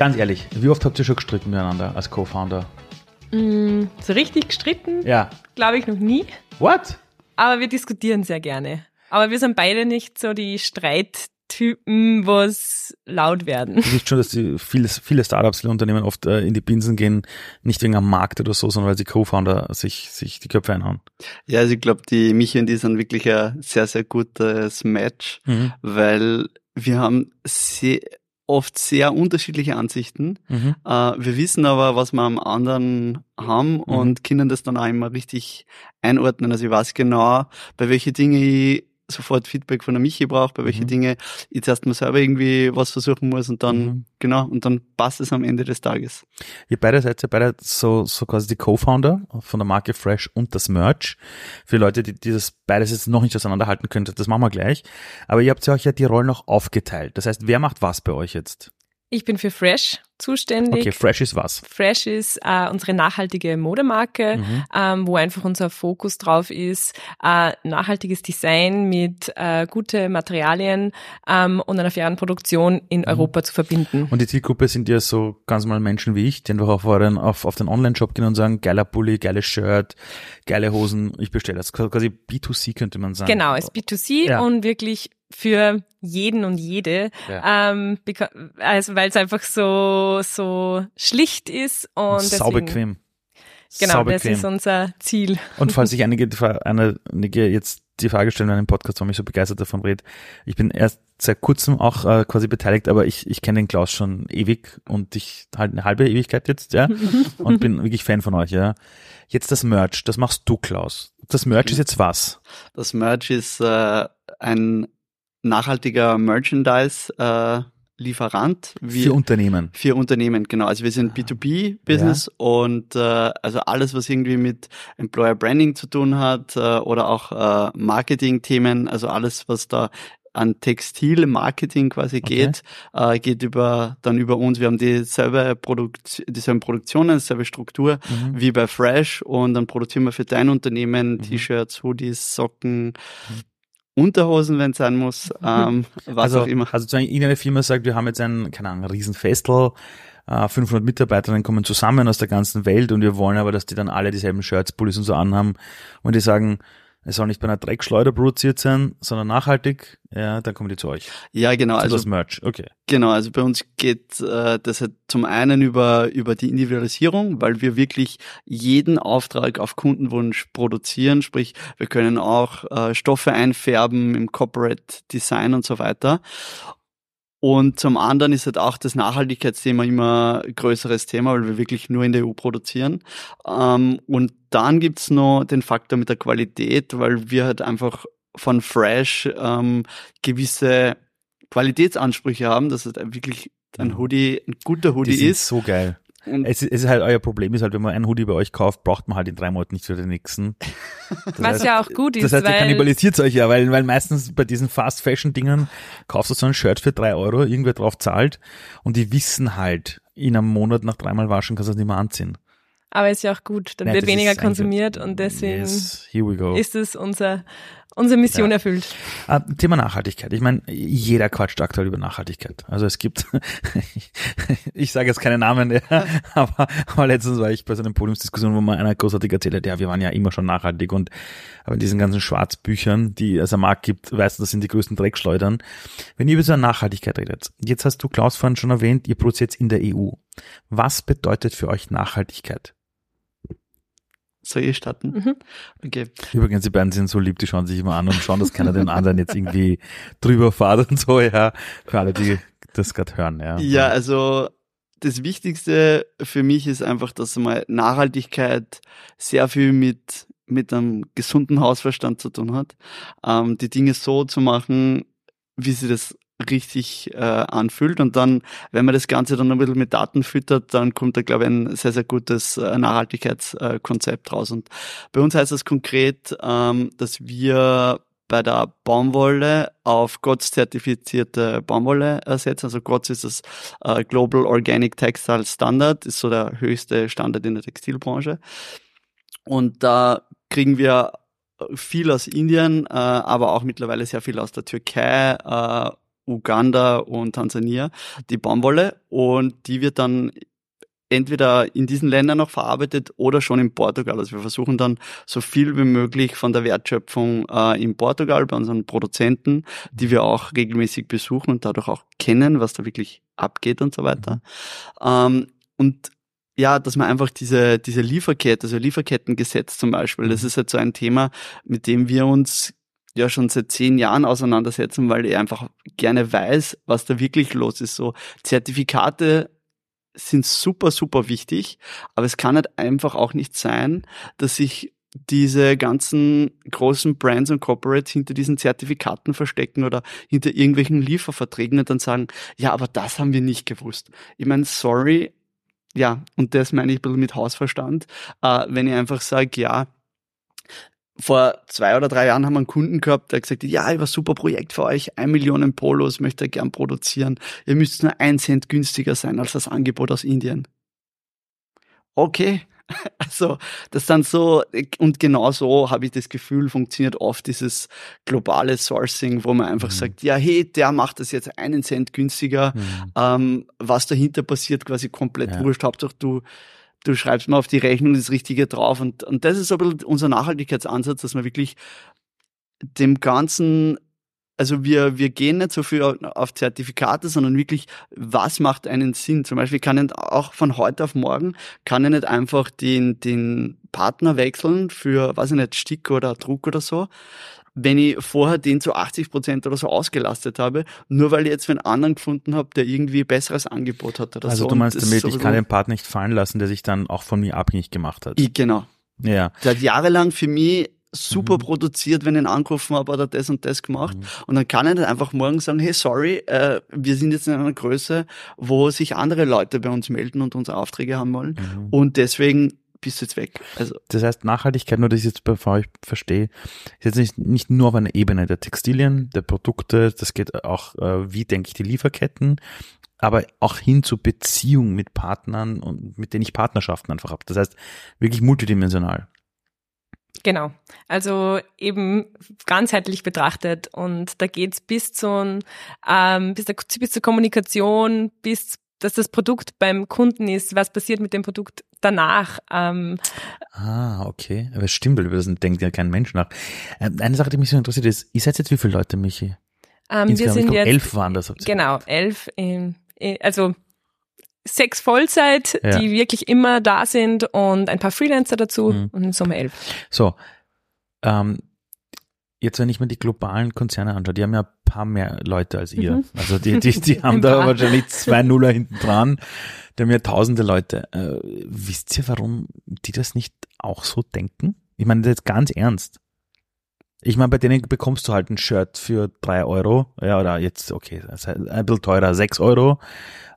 Ganz ehrlich, wie oft habt ihr schon gestritten miteinander als Co-Founder? Mm, so richtig gestritten? Ja. Glaube ich noch nie. What? Aber wir diskutieren sehr gerne. Aber wir sind beide nicht so die Streittypen, wo es laut werden. Du siehst schon, dass die viele, viele Startups, viele Unternehmen oft äh, in die Binsen gehen, nicht wegen am Markt oder so, sondern weil die Co-Founder sich, sich die Köpfe einhauen. Ja, also ich glaube, die Michi und die sind wirklich ein sehr, sehr gutes Match, Mhm. weil wir haben sehr, oft sehr unterschiedliche Ansichten. Mhm. Äh, wir wissen aber, was wir am anderen haben Mhm. und können das dann auch immer richtig einordnen. Also ich weiß genau, bei welchen Dinge ich sofort Feedback von der Michi brauche, bei welchen Mhm. Dinge ich zuerst mal selber irgendwie was versuchen muss und dann, Mhm. genau, und dann passt es am Ende des Tages. Ihr beide seid ja beide so, so quasi die Co-Founder von der Marke Fresh und das Merch. Für Leute, die, die das beides jetzt noch nicht auseinanderhalten können, das machen wir gleich. Aber ihr habt ja euch ja die Rollen noch aufgeteilt. Das heißt, wer macht was bei euch jetzt? Ich bin für Fresh zuständig. Okay, Fresh ist was. Fresh ist äh, unsere nachhaltige Modemarke, Mhm. ähm, wo einfach unser Fokus drauf ist, äh, nachhaltiges Design mit äh, gute Materialien ähm, und einer fairen Produktion in Europa zu verbinden. Und die Zielgruppe sind ja so ganz normal Menschen wie ich, die einfach auf, euren, auf, auf den Online-Shop gehen und sagen, geiler Pulli, geiles Shirt, geile Hosen, ich bestelle das. Quasi B2C könnte man sagen. Genau, es ist B2C Ja. und wirklich für jeden und jede, Ja. ähm, also weil es einfach so so schlicht ist und, Und saubequem. Genau, das ist unser Ziel. Und falls sich einige, einige jetzt die Frage stellen in einem Podcast, warum ich so begeistert davon rede, ich bin erst seit kurzem auch äh, quasi beteiligt, aber ich, ich kenne den Klaus schon ewig und ich halt eine halbe Ewigkeit jetzt, ja, und bin wirklich Fan von euch, ja. Jetzt das Merch, das machst du, Klaus. Das Merch ist jetzt was? Das Merch ist äh, ein nachhaltiger Merchandise äh, Für Unternehmen. für Unternehmen, genau. Also wir sind B2B-Business und äh, also alles, was irgendwie mit Employer Branding zu tun hat äh, oder auch äh, Marketing-Themen, also alles, was da an Textil-Marketing quasi Okay. geht, äh, geht über dann über uns. Wir haben dieselbe Produkt dieselben Produktionen, dieselbe Struktur Mhm. wie bei Fresh und dann produzieren wir für dein Unternehmen Mhm. T-Shirts, Hoodies, Socken, Unterhosen, wenn es sein muss, ähm, was also, auch immer. Also sozusagen irgendeine Firma sagt, wir haben jetzt ein, keine Ahnung, ein Riesenfestel, äh, 500 Mitarbeiterinnen kommen zusammen aus der ganzen Welt und wir wollen aber, dass die dann alle dieselben Shirts, Pullis und so anhaben und die sagen, es soll nicht bei einer Dreckschleuder produziert sein, sondern nachhaltig, ja, dann kommen die zu euch. Ja, genau. Also Also das Merch, okay. Genau, also bei uns geht äh, das halt zum einen über, über die Individualisierung, weil wir wirklich jeden Auftrag auf Kundenwunsch produzieren, sprich wir können auch äh, Stoffe einfärben im Corporate Design und so weiter. Und zum anderen ist halt auch das Nachhaltigkeitsthema immer ein größeres Thema, weil wir wirklich nur in der EU produzieren. Ähm, und dann gibt's noch den Faktor mit der Qualität, weil wir halt einfach von Fresh ähm, gewisse Qualitätsansprüche haben, dass es wirklich ein Hoodie, ein guter Die Hoodie sind ist. so geil. Und Es ist, es ist halt, euer Problem ist halt, wenn man einen Hoodie bei euch kauft, braucht man halt in drei Monaten nicht für den nächsten. Das Was heißt, ja auch gut ist, Das heißt, ihr kannibalisiert euch ja, weil, weil meistens bei diesen Fast-Fashion-Dingern kaufst du so ein Shirt für drei Euro, irgendwer drauf zahlt und die wissen halt, in einem Monat nach dreimal waschen kannst du es nicht mehr anziehen. aber ist ja auch gut, dann Nein, wird weniger konsumiert und deswegen Yes, ist es unser unsere Mission Ja. erfüllt. Ah, Thema Nachhaltigkeit. Ich meine, jeder quatscht aktuell über Nachhaltigkeit. Also es gibt, ich sage jetzt keine Namen, ja, aber, aber letztens war ich bei so einer Podiumsdiskussion, wo mal einer großartig erzählt hat, ja, wir waren ja immer schon nachhaltig und aber in diesen ganzen Schwarzbüchern, die es am Markt gibt, weißt du, das sind die größten Dreckschleudern. Wenn ihr über so eine Nachhaltigkeit redet, jetzt hast du Klaus vorhin schon erwähnt, ihr produziert in der EU. Was bedeutet für euch Nachhaltigkeit? Soll ich starten? Mhm. Okay. Übrigens, die beiden sind so lieb, die schauen sich immer an und schauen, dass keiner den anderen jetzt irgendwie drüber fährt und so, ja. Für alle, die das gerade hören, ja. Ja, also das Wichtigste für mich ist einfach, dass mal Nachhaltigkeit sehr viel mit, mit einem gesunden Hausverstand zu tun hat. Ähm, die Dinge so zu machen, wie sie das richtig äh, anfühlt. Und dann, wenn man das Ganze dann ein bisschen mit Daten füttert, dann kommt da, glaube ich, ein sehr, sehr gutes äh, Nachhaltigkeitskonzept raus. Und bei uns heißt das konkret, ähm, dass wir bei der Baumwolle auf GOTS zertifizierte Baumwolle ersetzen. Also GOTS ist das äh, Global Organic Textile Standard, ist so der höchste Standard in der Textilbranche. Und da kriegen wir viel aus Indien, äh, aber auch mittlerweile sehr viel aus der Türkei äh, Uganda und Tansania, die Baumwolle. Und die wird dann entweder in diesen Ländern noch verarbeitet oder schon in Portugal. Also wir versuchen dann so viel wie möglich von der Wertschöpfung äh, in Portugal bei unseren Produzenten, die wir auch regelmäßig besuchen und dadurch auch kennen, was da wirklich abgeht und so weiter. Mhm. Ähm, und ja, dass man einfach diese, diese Lieferkette, also Lieferkettengesetz zum Beispiel, das ist halt so ein Thema, mit dem wir uns ja schon seit zehn Jahren auseinandersetzen, weil er einfach gerne weiß, was da wirklich los ist. So Zertifikate sind super, super wichtig, aber es kann halt einfach auch nicht sein, dass sich diese ganzen großen Brands und Corporates hinter diesen Zertifikaten verstecken oder hinter irgendwelchen Lieferverträgen und dann sagen, ja, aber das haben wir nicht gewusst. Ich meine, sorry, ja, und das meine ich ein bisschen mit Hausverstand, äh, wenn ich einfach sage, ja, vor zwei oder drei Jahren haben wir einen Kunden gehabt, der gesagt hat, ja, ich habe ein super Projekt für euch, ein Millionen Polos möchte ich gern produzieren. Ihr müsst nur ein Cent günstiger sein als das Angebot aus Indien. Okay. Also, das dann so, und genau so habe ich das Gefühl, funktioniert oft dieses globale Sourcing, wo man einfach mhm. sagt, ja, hey, der macht das jetzt einen Cent günstiger, mhm. ähm, was dahinter passiert, quasi komplett ja. wurscht. Hauptsache du, du schreibst mal auf die Rechnung das Richtige drauf. Und, und das ist so ein bisschen unser Nachhaltigkeitsansatz, dass wir wirklich dem Ganzen, also wir, wir gehen nicht so viel auf Zertifikate, sondern wirklich, was macht einen Sinn? Zum Beispiel kann ich auch von heute auf morgen, kann ich nicht einfach den, den Partner wechseln für, weiß ich nicht, Stick oder Druck oder so, wenn ich vorher den zu 80 Prozent oder so ausgelastet habe, nur weil ich jetzt einen anderen gefunden habe, der irgendwie besseres Angebot hat oder also so. Also du meinst damit, ich kann den Part nicht fallen lassen, der sich dann auch von mir abhängig gemacht hat. Ich, genau. Ja. Der hat jahrelang für mich super mhm. produziert, wenn ich ihn angerufen habe, hat er das und das gemacht. Mhm. Und dann kann ich nicht einfach morgen sagen, hey, sorry, äh, wir sind jetzt in einer Größe, wo sich andere Leute bei uns melden und unsere Aufträge haben wollen. Mhm. Und deswegen bist du jetzt weg. Also das heißt, Nachhaltigkeit, nur dass ich jetzt bevor ich verstehe, ist jetzt nicht, nicht nur auf einer Ebene der Textilien, der Produkte, das geht auch, äh, wie denke ich, die Lieferketten, aber auch hin zu Beziehungen mit Partnern und mit denen ich Partnerschaften einfach habe. Das heißt, wirklich multidimensional. Genau. Also eben ganzheitlich betrachtet und da geht's bis zu ähm, bis, der, bis zur Kommunikation, bis dass das Produkt beim Kunden ist, was passiert mit dem Produkt danach. Ähm, ah, okay. Aber es stimmt, über das denkt ja kein Mensch nach. Ähm, eine Sache, die mich so interessiert ist, ihr seid jetzt wie viele Leute, Michi? Ähm, wir sind glaub, jetzt, elf waren das. Genau, elf. In, in, also sechs Vollzeit, ja. die wirklich immer da sind und ein paar Freelancer dazu mhm. und in Summe elf. So, ähm, jetzt wenn ich mir die globalen Konzerne anschaue, die haben ja ein paar mehr Leute als ihr. Mhm. Also die, die, die haben da wahrscheinlich zwei Nuller hinten dran. Die haben ja tausende Leute. Äh, wisst ihr, warum die das nicht auch so denken? Ich meine, das ist ganz ernst. Ich meine, bei denen bekommst du halt ein Shirt für drei Euro, ja, oder jetzt, okay, ein bisschen teurer, sechs Euro.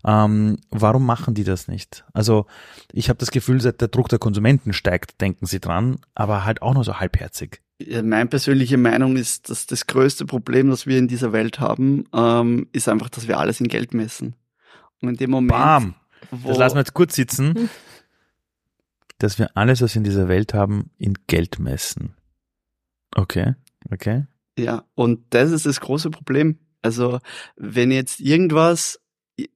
Ähm, warum machen die das nicht? Also, ich habe das Gefühl, seit der Druck der Konsumenten steigt, denken sie dran, aber halt auch nur so halbherzig. Meine persönliche Meinung ist, dass das größte Problem, das wir in dieser Welt haben, ähm, ist einfach, dass wir alles in Geld messen. Und in dem Moment. Bam! das lassen wir jetzt kurz sitzen. dass wir alles, was wir in dieser Welt haben, in Geld messen. Okay, okay. Ja, und das ist das große Problem. Also, wenn jetzt irgendwas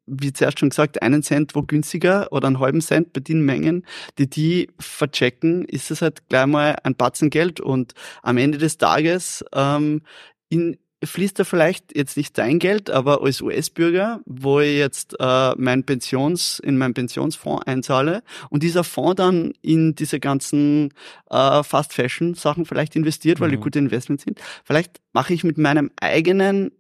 wie zuerst schon gesagt, einen Cent wo günstiger oder einen halben Cent bei den Mengen, die die verchecken, ist es halt gleich mal ein Batzen Geld und am Ende des Tages ähm, in, fließt da vielleicht jetzt nicht dein Geld, aber als US-Bürger, wo ich jetzt äh, mein Pensions, in meinen Pensionsfonds einzahle und dieser Fonds dann in diese ganzen äh, Fast-Fashion-Sachen vielleicht investiert, weil mhm. die gute Investments sind, vielleicht mache ich mit meinem eigenen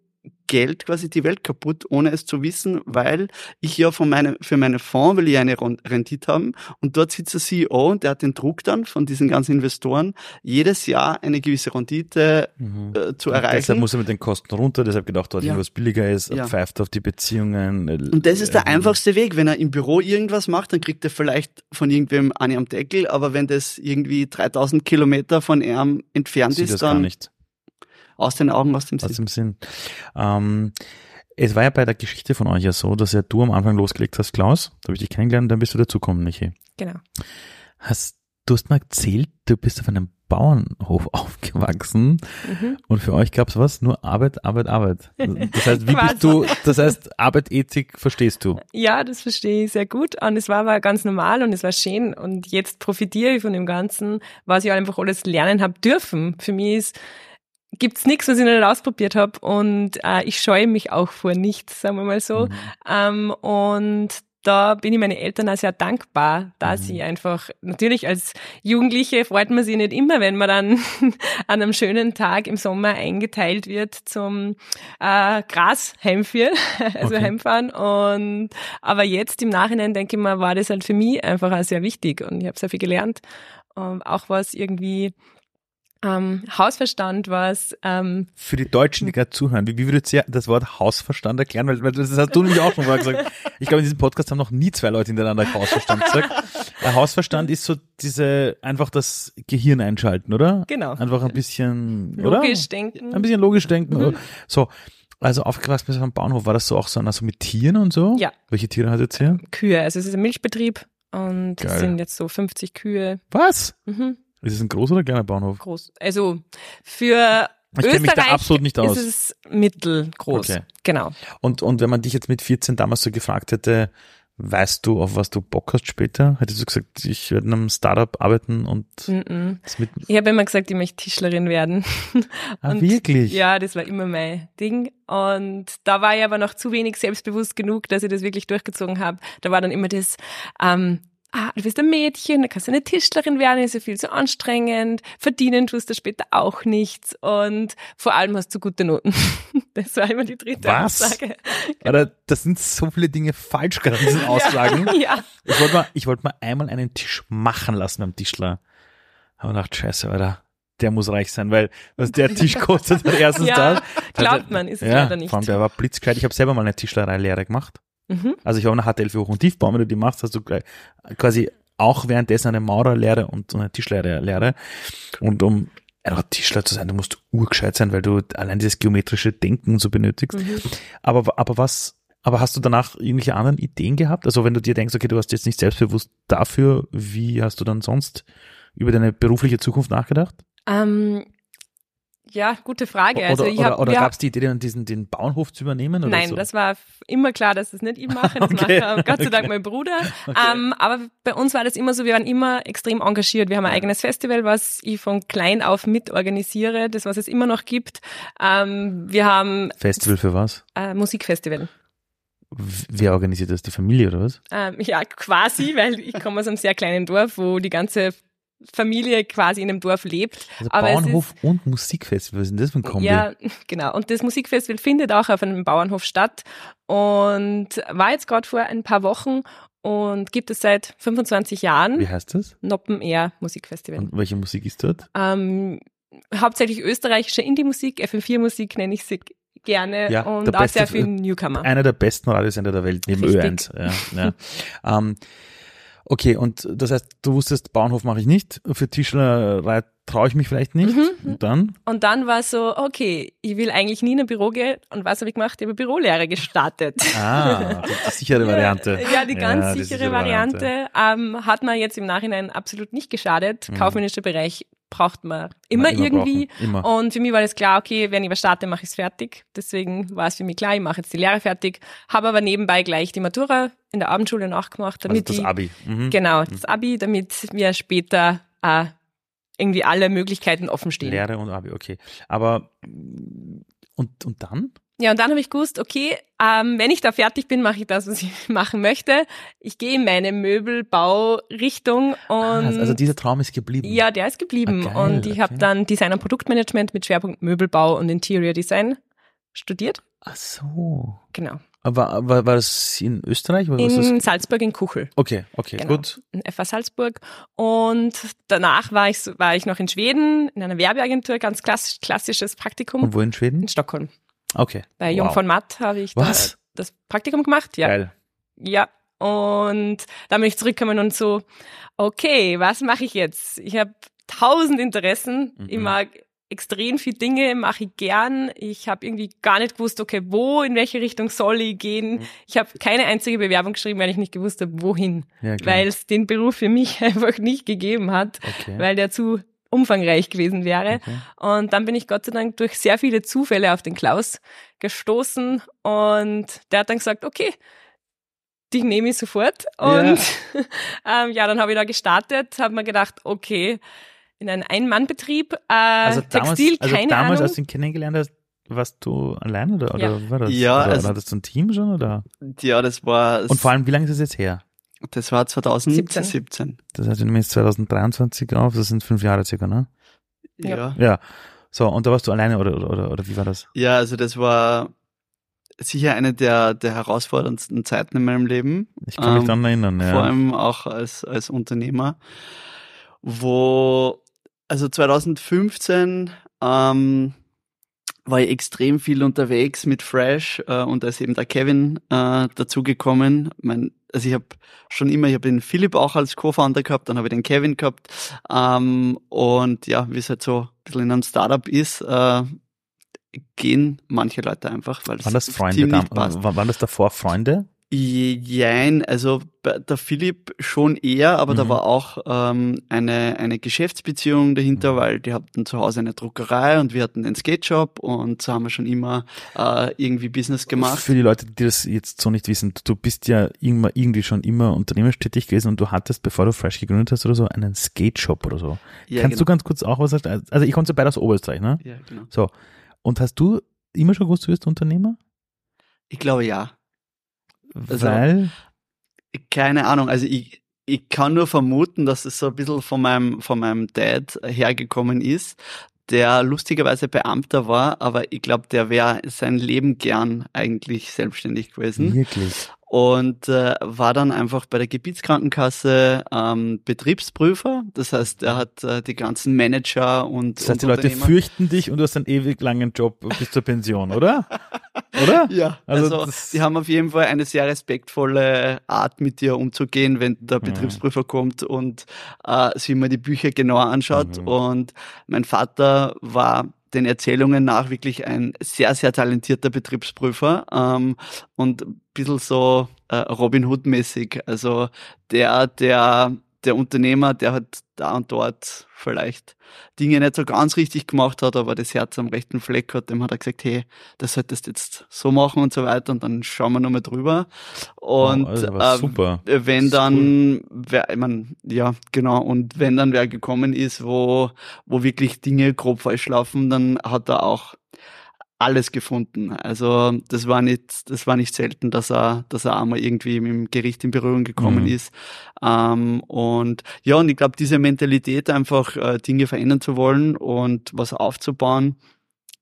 Geld quasi die Welt kaputt, ohne es zu wissen, weil ich ja von meinem, für meine Fonds will ich eine Rendite haben und dort sitzt der CEO und der hat den Druck dann von diesen ganzen Investoren, jedes Jahr eine gewisse Rendite mhm. äh, zu erreichen. Deshalb muss er mit den Kosten runter, deshalb gedacht, dort ja. irgendwas billiger ist, ja. pfeift auf die Beziehungen. Äh, und das ist der äh, einfachste Weg. Wenn er im Büro irgendwas macht, dann kriegt er vielleicht von irgendwem eine am Deckel, aber wenn das irgendwie 3000 Kilometer von ihm entfernt ist, dann aus den Augen, aus dem Sinn. Aus dem Sinn. Ähm, es war ja bei der Geschichte von euch ja so, dass ja du am Anfang losgelegt hast, Klaus, da habe ich dich kennengelernt, dann bist du dazukommen, Michi. Genau. Hast du hast mal erzählt, du bist auf einem Bauernhof aufgewachsen Mhm. und für euch gab's was? Nur Arbeit, Arbeit, Arbeit. Das heißt, wie bist du, das heißt, Arbeit, Ethik verstehst du? Ja, das verstehe ich sehr gut. Und es war aber ganz normal und es war schön. Und jetzt profitiere ich von dem Ganzen, was ich einfach alles lernen habe dürfen. Für mich ist, gibt's nichts, was ich noch nicht ausprobiert habe. Und äh, ich scheue mich auch vor nichts, sagen wir mal so. Mhm. Ähm, und da bin ich meinen Eltern auch sehr dankbar, dass Mhm. sie einfach, natürlich als Jugendliche freut man sich nicht immer, wenn man dann an einem schönen Tag im Sommer eingeteilt wird zum äh, Gras heimführen, also Okay. heimfahren. Und aber jetzt im Nachhinein denke ich mal, war das halt für mich einfach auch sehr wichtig und ich habe sehr viel gelernt. Ähm, auch was irgendwie ähm, Hausverstand, was ähm, Für die Deutschen, die gerade zuhören, wie, wie würdet ihr das Wort Hausverstand erklären? Weil, weil das hast du nämlich auch schon mal gesagt. Ich glaube, in diesem Podcast haben noch nie zwei Leute hintereinander Hausverstand gesagt. Ein Hausverstand ist so diese, einfach das Gehirn einschalten, oder? genau Einfach ein bisschen, oder? logisch denken. Ein bisschen logisch denken. Mhm. So. Also aufgewachsen bist du am Bahnhof, war das so auch so, also mit Tieren und so? Ja. Welche Tiere hattet ihr? Kühe. Also es ist ein Milchbetrieb und Geil. es sind jetzt so 50 Kühe. Was? Mhm, Ist es ein großer oder kleiner Bahnhof? groß. Also für Ich kenn mich da Österreich absolut nicht aus. ist es mittelgroß. Okay. Genau. Und, und wenn man dich jetzt mit 14 damals so gefragt hätte, weißt du, auf was du Bock hast später? Hättest du gesagt, ich werde in einem Startup arbeiten und Mhm. das mit, Ich habe immer gesagt, ich möchte Tischlerin werden. ah, Und wirklich? Ja, das war immer mein Ding. Und da war ich aber noch zu wenig selbstbewusst genug, dass ich das wirklich durchgezogen habe. Da war dann immer das, ähm, ah, du bist ein Mädchen, da kannst du eine Tischlerin werden, ist ja viel zu anstrengend, verdienen tust du später auch nichts und vor allem hast du gute Noten. Das war immer die dritte Was? Aussage. Oder das sind so viele Dinge falsch gerade in diesen Aussagen. Ja, Ich wollte mal, ich wollte mal einmal einen Tisch machen lassen beim Tischler. Aber gedacht, scheiße, Alter, der muss reich sein, weil was der Tisch kostet, hat erstens ja das. glaubt man, ist es Ja, leider nicht. vor allem der war blitzgescheit. Ich habe selber mal eine Tischlerei-Lehre gemacht. Mhm. Also ich habe eine HTL für Hoch- und Tiefbau, wenn du die machst, hast du gleich quasi auch währenddessen eine Maurerlehre und eine Tischlerlehre. Und um ein Tischler zu sein, du musst urgescheit sein, weil du allein dieses geometrische Denken so benötigst. Mhm. Aber, aber was, aber hast du danach irgendwelche anderen Ideen gehabt? Also wenn du dir denkst, okay, du hast jetzt nicht selbstbewusst dafür, wie hast du dann sonst über deine berufliche Zukunft nachgedacht? Ähm, ja, gute Frage. Also oder ich oder, hab, oder wir gab es die Idee, dann diesen, den Bauernhof zu übernehmen? Oder Nein, so? das war immer klar, dass das nicht ich mache. Das Okay. macht Gott sei Dank Okay. mein Bruder. Okay. Ähm, aber bei uns war das immer so, wir waren immer extrem engagiert. Wir haben ein eigenes Festival, was ich von klein auf mit organisiere, das was es immer noch gibt. Ähm, wir haben Festival für was? äh, Musikfestival. Wer organisiert das? Die Familie oder was? Ähm, ja, quasi, weil ich komme aus einem sehr kleinen Dorf, wo die ganze Familie quasi in einem Dorf lebt. Also Aber Bauernhof und Musikfestival, was ist denn das für ein Kombi? Ja, genau. Und das Musikfestival findet auch auf einem Bauernhof statt und war jetzt gerade vor ein paar Wochen und gibt es seit 25 Jahren. Wie heißt das? Noppen Air Musikfestival. Und welche Musik ist dort? Ähm, hauptsächlich österreichische Indie-Musik, FM4-Musik nenne ich sie gerne Ja, und auch beste- sehr viel Newcomer. Einer der besten Radiosender der Welt, neben Richtig. Ö1. Ja, ja. ähm, okay, und das heißt, du wusstest, Bauernhof mache ich nicht, für Tischlerei traue ich mich vielleicht nicht. Mhm. Und dann? Und dann war so, okay, ich will eigentlich nie in ein Büro gehen. Und was habe ich gemacht? Ich habe Bürolehre gestartet. Ah, die, sichere Variante. Ja, die ganz Ja, die sichere, Variante. Ähm, hat mir jetzt im Nachhinein absolut nicht geschadet. Mhm. Kaufmännischer Bereich braucht man immer, Immer irgendwie. immer. Und für mich war das klar, okay, wenn ich was starte, mache ich es fertig. Deswegen war es für mich klar, ich mache jetzt die Lehre fertig. Habe aber nebenbei gleich die Matura in der Abendschule nachgemacht, Also damit das ich, Abi. Mhm. genau, das Abi, damit mir später äh, irgendwie alle Möglichkeiten offen stehen. Lehre und Abi, okay. Aber und, und dann? Ja, und dann habe ich gewusst, okay, ähm, wenn ich da fertig bin, mache ich das, was ich machen möchte. Ich gehe in meine Möbelbaurichtung und Ah, also dieser Traum ist geblieben. ja, der ist geblieben. Ah, geil, und ich habe okay. dann Design und Produktmanagement mit Schwerpunkt Möbelbau und Interior Design studiert. Ach so. Genau. Aber war, war das in Österreich oder In? Salzburg in Kuchel. Okay, okay, Genau. gut. in FA Salzburg. Und danach war ich, war ich noch in Schweden in einer Werbeagentur, ganz klassisch, klassisches Praktikum Und wo in Schweden? in Stockholm. Okay. Bei Jung Wow. von Matt habe ich? Da das Praktikum gemacht. Ja. Geil. Ja. Und dann bin ich zurückgekommen und so, okay, was mache ich jetzt? Ich habe tausend Interessen. Mhm. Ich mag extrem viele Dinge, mache ich gern. Ich habe irgendwie gar nicht gewusst, okay, wo, in welche Richtung soll ich gehen. Mhm. Ich habe keine einzige Bewerbung geschrieben, weil ich nicht gewusst habe, wohin. Ja, weil es den Beruf für mich einfach nicht gegeben hat, Okay. weil der zu umfangreich gewesen wäre. Okay. Und dann bin ich Gott sei Dank durch sehr viele Zufälle auf den Klaus gestoßen und der hat dann gesagt, okay, die nehme ich sofort. Und ja, ähm, ja dann habe ich da gestartet, habe mir gedacht, okay, in einem Ein-Mann-Betrieb, äh, Also damals, Textil, also keine damals, Ahnung. als du ihn kennengelernt hast, warst du allein oder, oder Ja. war das? Ja, oder, also- hattest du ein Team schon oder? Ja, das war, Und vor allem, wie lange ist das jetzt her? Das war 2017. Das heißt, wir nehmen jetzt 2023 auf, das sind fünf Jahre circa, ne? Ja. Ja. So, und da warst du alleine oder, oder, oder, oder wie war das? Ja, also das war sicher eine der, der herausforderndsten Zeiten in meinem Leben. Ich kann mich Ähm, daran erinnern, ja. vor allem auch als, als Unternehmer, wo, also 2015 ähm, war ich extrem viel unterwegs mit Fresh äh, und da ist eben der Kevin äh, dazugekommen. Mein, also ich habe schon immer, ich habe den Philipp auch als Co-Founder gehabt, dann habe ich den Kevin gehabt ähm, und ja, wie es halt so ein bisschen in einem Startup ist, äh, gehen manche Leute einfach, weil waren das das Freunde? Team nicht passt. waren das davor Freunde? Jein, also bei der Philipp schon eher, aber da Mhm. war auch ähm, eine, eine Geschäftsbeziehung dahinter, Mhm. weil die hatten zu Hause eine Druckerei und wir hatten den Skate-Shop und so haben wir schon immer äh, irgendwie Business gemacht. Für die Leute, die das jetzt so nicht wissen, du bist ja immer, irgendwie schon immer unternehmerisch tätig gewesen und du hattest, bevor du Fresh gegründet hast oder so, einen Skate-Shop oder so. Ja, Kannst du genau. ganz kurz auch was sagen? Also ich komme beide aus Oberösterreich, ne? Ja, genau. So. Und hast du immer schon gewusst, du bist Unternehmer? Ich glaube ja. Also- Weil, Keine Ahnung, also ich, ich kann nur vermuten, dass es so ein bisschen von meinem, von meinem Dad hergekommen ist, der lustigerweise Beamter war, aber ich glaube, der wäre sein Leben gern eigentlich selbstständig gewesen. wirklich. Und äh, war dann einfach bei der Gebietskrankenkasse ähm, Betriebsprüfer. Das heißt, er hat äh, die ganzen Manager und, Das heißt, und die Leute fürchten dich und du hast einen ewig langen Job bis zur Pension, oder? oder? Ja, Also also, die haben auf jeden Fall eine sehr respektvolle Art, mit dir umzugehen, wenn der Mhm. Betriebsprüfer kommt und äh, sich mal die Bücher genauer anschaut. Mhm. Und mein Vater war den Erzählungen nach wirklich ein sehr, sehr talentierter Betriebsprüfer ähm, und ein bisschen so äh, Robin Hood-mäßig. Also der, der, der Unternehmer, der hat da und dort vielleicht Dinge nicht so ganz richtig gemacht hat, aber das Herz am rechten Fleck hat, dem hat er gesagt, hey, das solltest du jetzt so machen und so weiter und dann schauen wir nochmal drüber. Und Wow, also war äh, super. wenn dann, wer, ich mein, ja, genau, und wenn dann wer gekommen ist, wo, wo wirklich Dinge grob falsch laufen, dann hat er auch alles gefunden. Also das war nicht, das war nicht selten, dass er, dass er einmal irgendwie mit dem Gericht in Berührung gekommen Mhm. ist. Ähm, und ja, und ich glaube, diese Mentalität einfach äh, Dinge verändern zu wollen und was aufzubauen,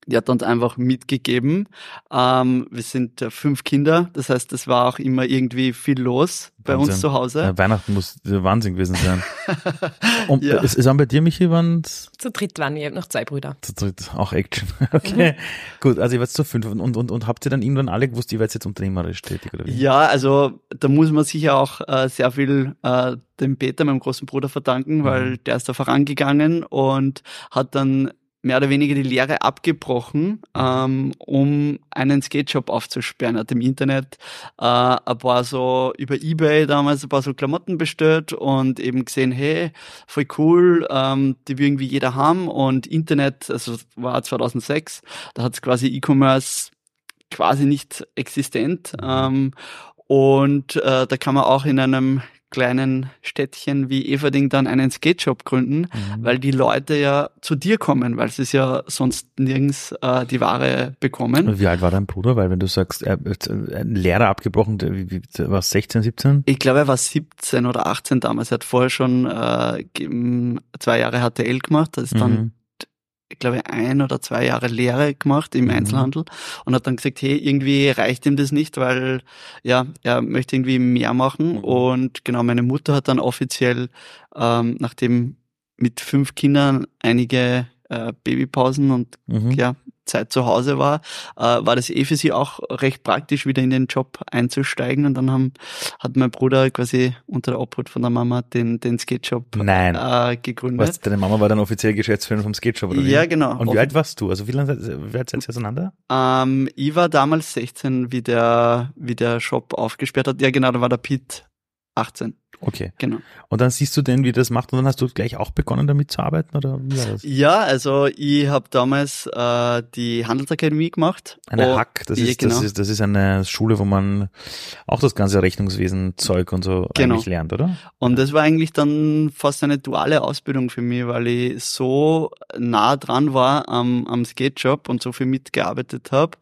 die hat uns einfach mitgegeben. Ähm, wir sind äh, fünf Kinder, das heißt, es war auch immer irgendwie viel los bei Wahnsinn. uns zu Hause. Ja, Weihnachten muss der Wahnsinn gewesen sein. Und Ja. es ist auch bei dir, Michi, waren Zu dritt waren wir, ich habe noch zwei Brüder. zu dritt auch Action. Okay. Gut, also ihr wart zu fünf und, und, und habt ihr dann irgendwann alle gewusst, ihr werdet jetzt unternehmerisch tätig oder wie? Ja, also da muss man sicher auch äh, sehr viel äh, dem Peter, meinem großen Bruder, verdanken, weil der ist da vorangegangen und hat dann mehr oder weniger die Lehre abgebrochen, ähm, um einen Skate-Shop aufzusperren. Er hat im Internet äh, ein paar so über Ebay damals ein paar so Klamotten bestellt und eben gesehen, hey, voll cool, ähm, die will irgendwie jeder haben und Internet, also war 2006, da hat es quasi E-Commerce quasi nicht existent. Ähm, und äh, da kann man auch in einem kleinen Städtchen wie Everding dann einen Skate-Shop gründen, Mhm. weil die Leute ja zu dir kommen, weil sie es ja sonst nirgends äh, die Ware bekommen. Und Wie alt war dein Bruder? Weil wenn du sagst, er hat einen Lehrer abgebrochen, war 16, 17? Ich glaube, er war 17 oder 18 damals. Er hat vorher schon äh, zwei Jahre HTL gemacht. Das ist dann Mhm. Ich glaube, ein oder zwei Jahre Lehre gemacht im Mhm. Einzelhandel und hat dann gesagt, hey, irgendwie reicht ihm das nicht, weil ja, er möchte irgendwie mehr machen. Mhm. Und genau, meine Mutter hat dann offiziell, ähm, nachdem mit fünf Kindern einige äh, Babypausen und Mhm. ja, Zeit zu Hause war, äh, war das eh für sie auch recht praktisch, wieder in den Job einzusteigen. Und dann haben, hat mein Bruder quasi unter der Obhut von der Mama den, den Skate-Shop Nein. äh, gegründet. Was, deine Mama war dann offiziell Geschäftsführerin vom Skate-Shop, oder wie? Ja, genau. Und wie alt warst du? Also wie lange wie alt seid ihr auseinander? Ähm, ich war damals 16, wie der, wie der Shop aufgesperrt hat. Ja, genau, da war der Pete 18. Okay. Genau. Und dann siehst du denn, wie das macht und dann hast du gleich auch begonnen damit zu arbeiten, oder wie war das? Ja, also ich habe damals äh, die Handelsakademie gemacht. Eine Oh, Hack, das ja, ist, genau. das ist, das ist eine Schule, wo man auch das ganze Rechnungswesen Zeug und so Genau. eigentlich lernt, oder? Und das war eigentlich dann fast eine duale Ausbildung für mich, weil ich so nah dran war am, am Skate-Shop und so viel mitgearbeitet habe.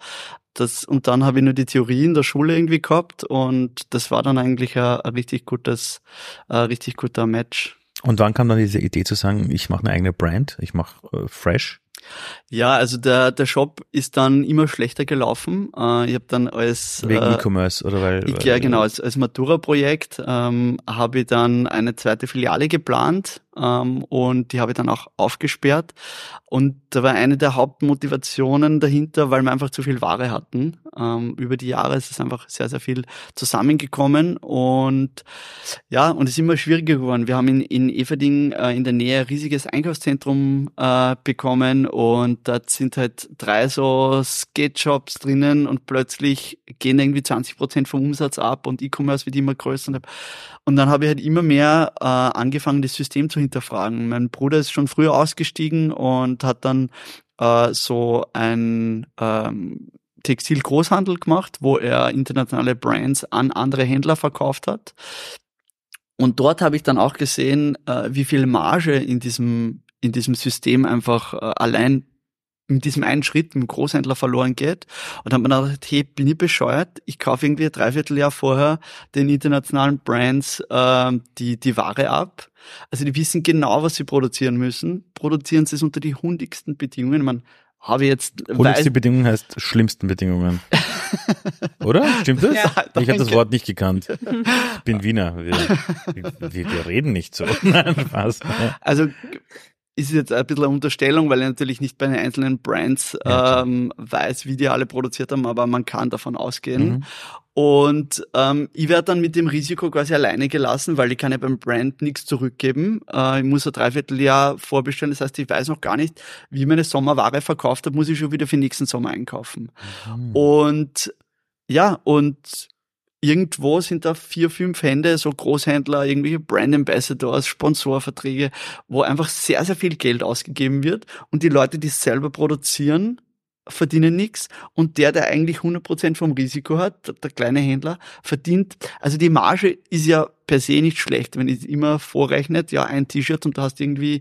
Das, und dann habe ich nur die Theorie in der Schule irgendwie gehabt und das war dann eigentlich ein, ein richtig gutes, ein richtig guter Match. Und wann kam dann diese Idee zu sagen, ich mache eine eigene Brand, ich mache äh, Fresh? Ja, also der, der Shop ist dann immer schlechter gelaufen. Äh, ich habe dann als Wegen äh, E-Commerce oder weil, Ich, weil ja, genau. Als, als Matura-Projekt ähm, habe ich dann eine zweite Filiale geplant ähm, und die habe ich dann auch aufgesperrt. Und da war eine der Hauptmotivationen dahinter, weil wir einfach zu viel Ware hatten. Ähm, über die Jahre ist es einfach sehr, sehr viel zusammengekommen und ja, und es ist immer schwieriger geworden. Wir haben in, in Everding äh, in der Nähe ein riesiges Einkaufszentrum äh, bekommen und dort sind halt drei so Skate-Shops drinnen und plötzlich gehen irgendwie 20 Prozent vom Umsatz ab und E-Commerce wird immer größer. Und, dann habe ich halt immer mehr äh, angefangen, das System zu hinterfragen. Mein Bruder ist schon früher ausgestiegen und hat dann äh, so ein ähm, Textilgroßhandel gemacht, wo er internationale Brands an andere Händler verkauft hat. Und dort habe ich dann auch gesehen, äh, wie viel Marge in diesem, in diesem System einfach äh, allein in diesem einen Schritt mit dem Großhändler verloren geht. Und dann ich mir gedacht, hey, bin ich bescheuert? Ich kaufe irgendwie ein Dreivierteljahr vorher den internationalen Brands äh, die, die Ware ab. Also die wissen genau, was sie produzieren müssen. Produzieren sie es unter die hundigsten Bedingungen. Man habe jetzt Hundigste Bedingungen heißt schlimmsten Bedingungen. Oder? Stimmt das? Ja, ich habe das. Wort nicht gekannt. Ich bin Wiener. Wir, wir, wir reden nicht so. Nein, Spaß. Also ist jetzt ein bisschen eine Unterstellung, weil ich natürlich nicht bei den einzelnen Brands ähm, weiß, wie die alle produziert haben, aber man kann davon ausgehen. Mhm. Und ähm, ich werde dann mit dem Risiko quasi alleine gelassen, weil ich kann ja beim Brand nichts zurückgeben. Äh, ich muss ein Dreivierteljahr vorbestellen. Das heißt, ich weiß noch gar nicht, wie meine Sommerware verkauft habe, muss ich schon wieder für nächsten Sommer einkaufen. Mhm. Und ja, und irgendwo sind da vier, fünf Hände, so Großhändler, irgendwelche Brand Ambassadors, Sponsorverträge, wo einfach sehr, sehr viel Geld ausgegeben wird. Und die Leute, die es selber produzieren, verdienen nichts und der, der eigentlich 100% vom Risiko hat, der, kleine Händler, verdient, also die Marge ist ja per se nicht schlecht, wenn ich immer vorrechnet, ja, ein T-Shirt und du hast irgendwie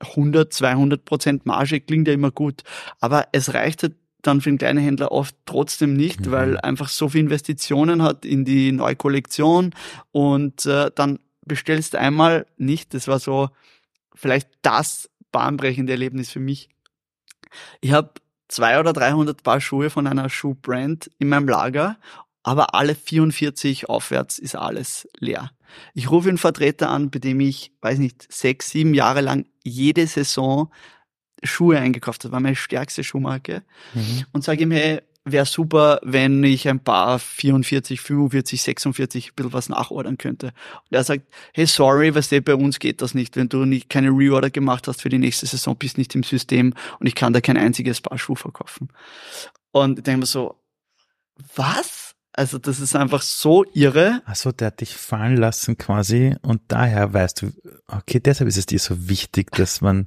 100, 200 Prozent Marge, klingt ja immer gut, aber es reicht halt dann für den kleinen Händler oft trotzdem nicht, Mhm. weil einfach so viel Investitionen hat in die neue Kollektion und äh, dann bestellst du einmal nicht. Das war so vielleicht das bahnbrechende Erlebnis für mich. Ich habe zwei oder 300 Paar Schuhe von einer Schuhbrand in meinem Lager, aber alle 44 aufwärts ist alles leer. Ich rufe einen Vertreter an, bei dem ich, weiß nicht, sechs, sieben Jahre lang jede Saison Schuhe eingekauft habe, war meine stärkste Schuhmarke Mhm. und sage ihm, hey, wäre super, wenn ich ein paar 44, 45, 46 ein bisschen was nachordern könnte. Und er sagt, hey, sorry, weißt du, bei uns geht das nicht. Wenn du nicht keine Reorder gemacht hast für die nächste Saison, bist nicht im System und ich kann da kein einziges Paar Schuh verkaufen. Und ich denke mir so, was? Also das ist einfach so irre. Achso, der hat dich fallen lassen quasi und daher weißt du, okay, deshalb ist es dir so wichtig, dass man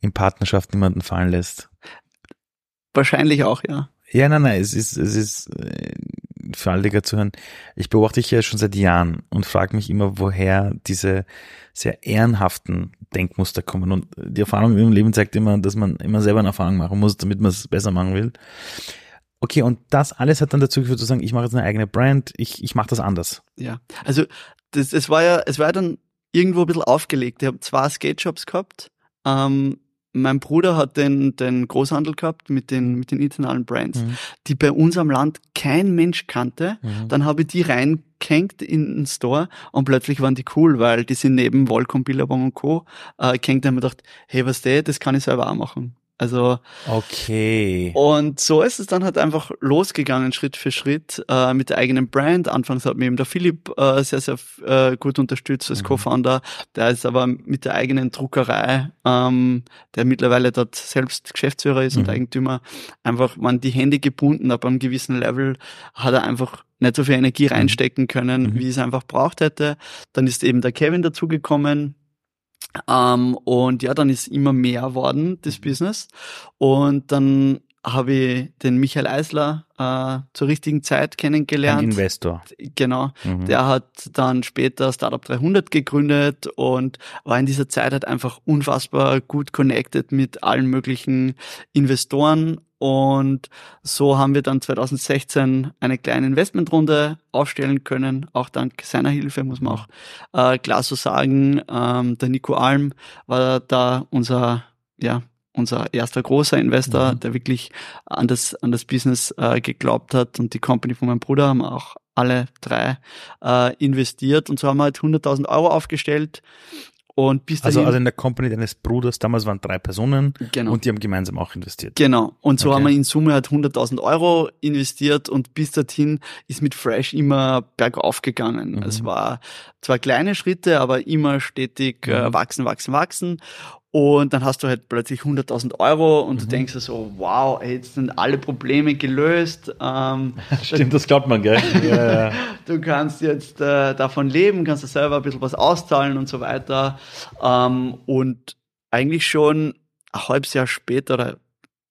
in Partnerschaft niemanden fallen lässt. Wahrscheinlich auch, ja. Ja, nein, nein, es ist, es ist äh, für alle, die gerade zuhören. Ich beobachte dich ja schon seit Jahren und frage mich immer, woher diese sehr ehrenhaften Denkmuster kommen. Und die Erfahrung im Leben zeigt immer, dass man immer selber eine Erfahrung machen muss, damit man es besser machen will. Okay, und das alles hat dann dazu geführt zu sagen, ich mache jetzt eine eigene Brand, ich, ich mache das anders. Ja, also das, es war ja, es war ja dann irgendwo ein bisschen aufgelegt. Ich habe zwei Skate-Shops gehabt. Ähm, mein Bruder hat den, den Großhandel gehabt mit den, mit den internationalen Brands, Mhm. die bei uns am Land kein Mensch kannte. Mhm. Dann habe ich die reingehängt in den Store und plötzlich waren die cool, weil die sind neben Volcom, Billabong und Co. Äh, gehängt. Da haben gedacht, hey, was der, das kann ich selber auch machen. Also okay. Und so ist es dann halt einfach losgegangen, Schritt für Schritt, äh, mit der eigenen Brand. Anfangs hat mir eben der Philipp äh, sehr, sehr äh, gut unterstützt als mhm. Co-Founder. Der ist aber mit der eigenen Druckerei, ähm, der mittlerweile dort selbst Geschäftsführer ist mhm. und Eigentümer, einfach waren die Hände gebunden, ab einem gewissen Level hat er einfach nicht so viel Energie mhm. reinstecken können, mhm. wie es einfach braucht hätte. Dann ist eben der Kevin dazugekommen, ähm, und ja, dann ist immer mehr worden, das mhm. Business. Und dann habe ich den Michael Eisler äh, zur richtigen Zeit kennengelernt. Ein Investor. Genau. Mhm. Der hat dann später Startup 300 gegründet und war in dieser Zeit halt einfach unfassbar gut connected mit allen möglichen Investoren und so haben wir dann 2016 eine kleine Investmentrunde aufstellen können, auch dank seiner Hilfe, muss man auch äh, klar so sagen. Ähm, der Nico Alm war da unser, ja, unser erster großer Investor, mhm. der wirklich an das, an das Business äh, geglaubt hat und die Company von meinem Bruder haben auch alle drei äh, investiert und so haben wir halt 100.000 Euro aufgestellt und bis also, dahin, also, also in der Company deines Bruders, damals waren drei Personen genau. und die haben gemeinsam auch investiert. Genau. Und so okay. haben wir in Summe halt 100.000 Euro investiert und bis dorthin ist mit Fresh immer bergauf gegangen. Mhm. Es war zwar kleine Schritte, aber immer stetig äh, mhm. wachsen, wachsen, wachsen. Und dann hast du halt plötzlich 100.000 Euro und mhm. du denkst dir so, wow, ey, jetzt sind alle Probleme gelöst. Ähm, Stimmt, das glaubt man, gell? ja, ja. Du kannst jetzt äh, davon leben, kannst du selber ein bisschen was auszahlen und so weiter. Ähm, und eigentlich schon ein halbes Jahr später oder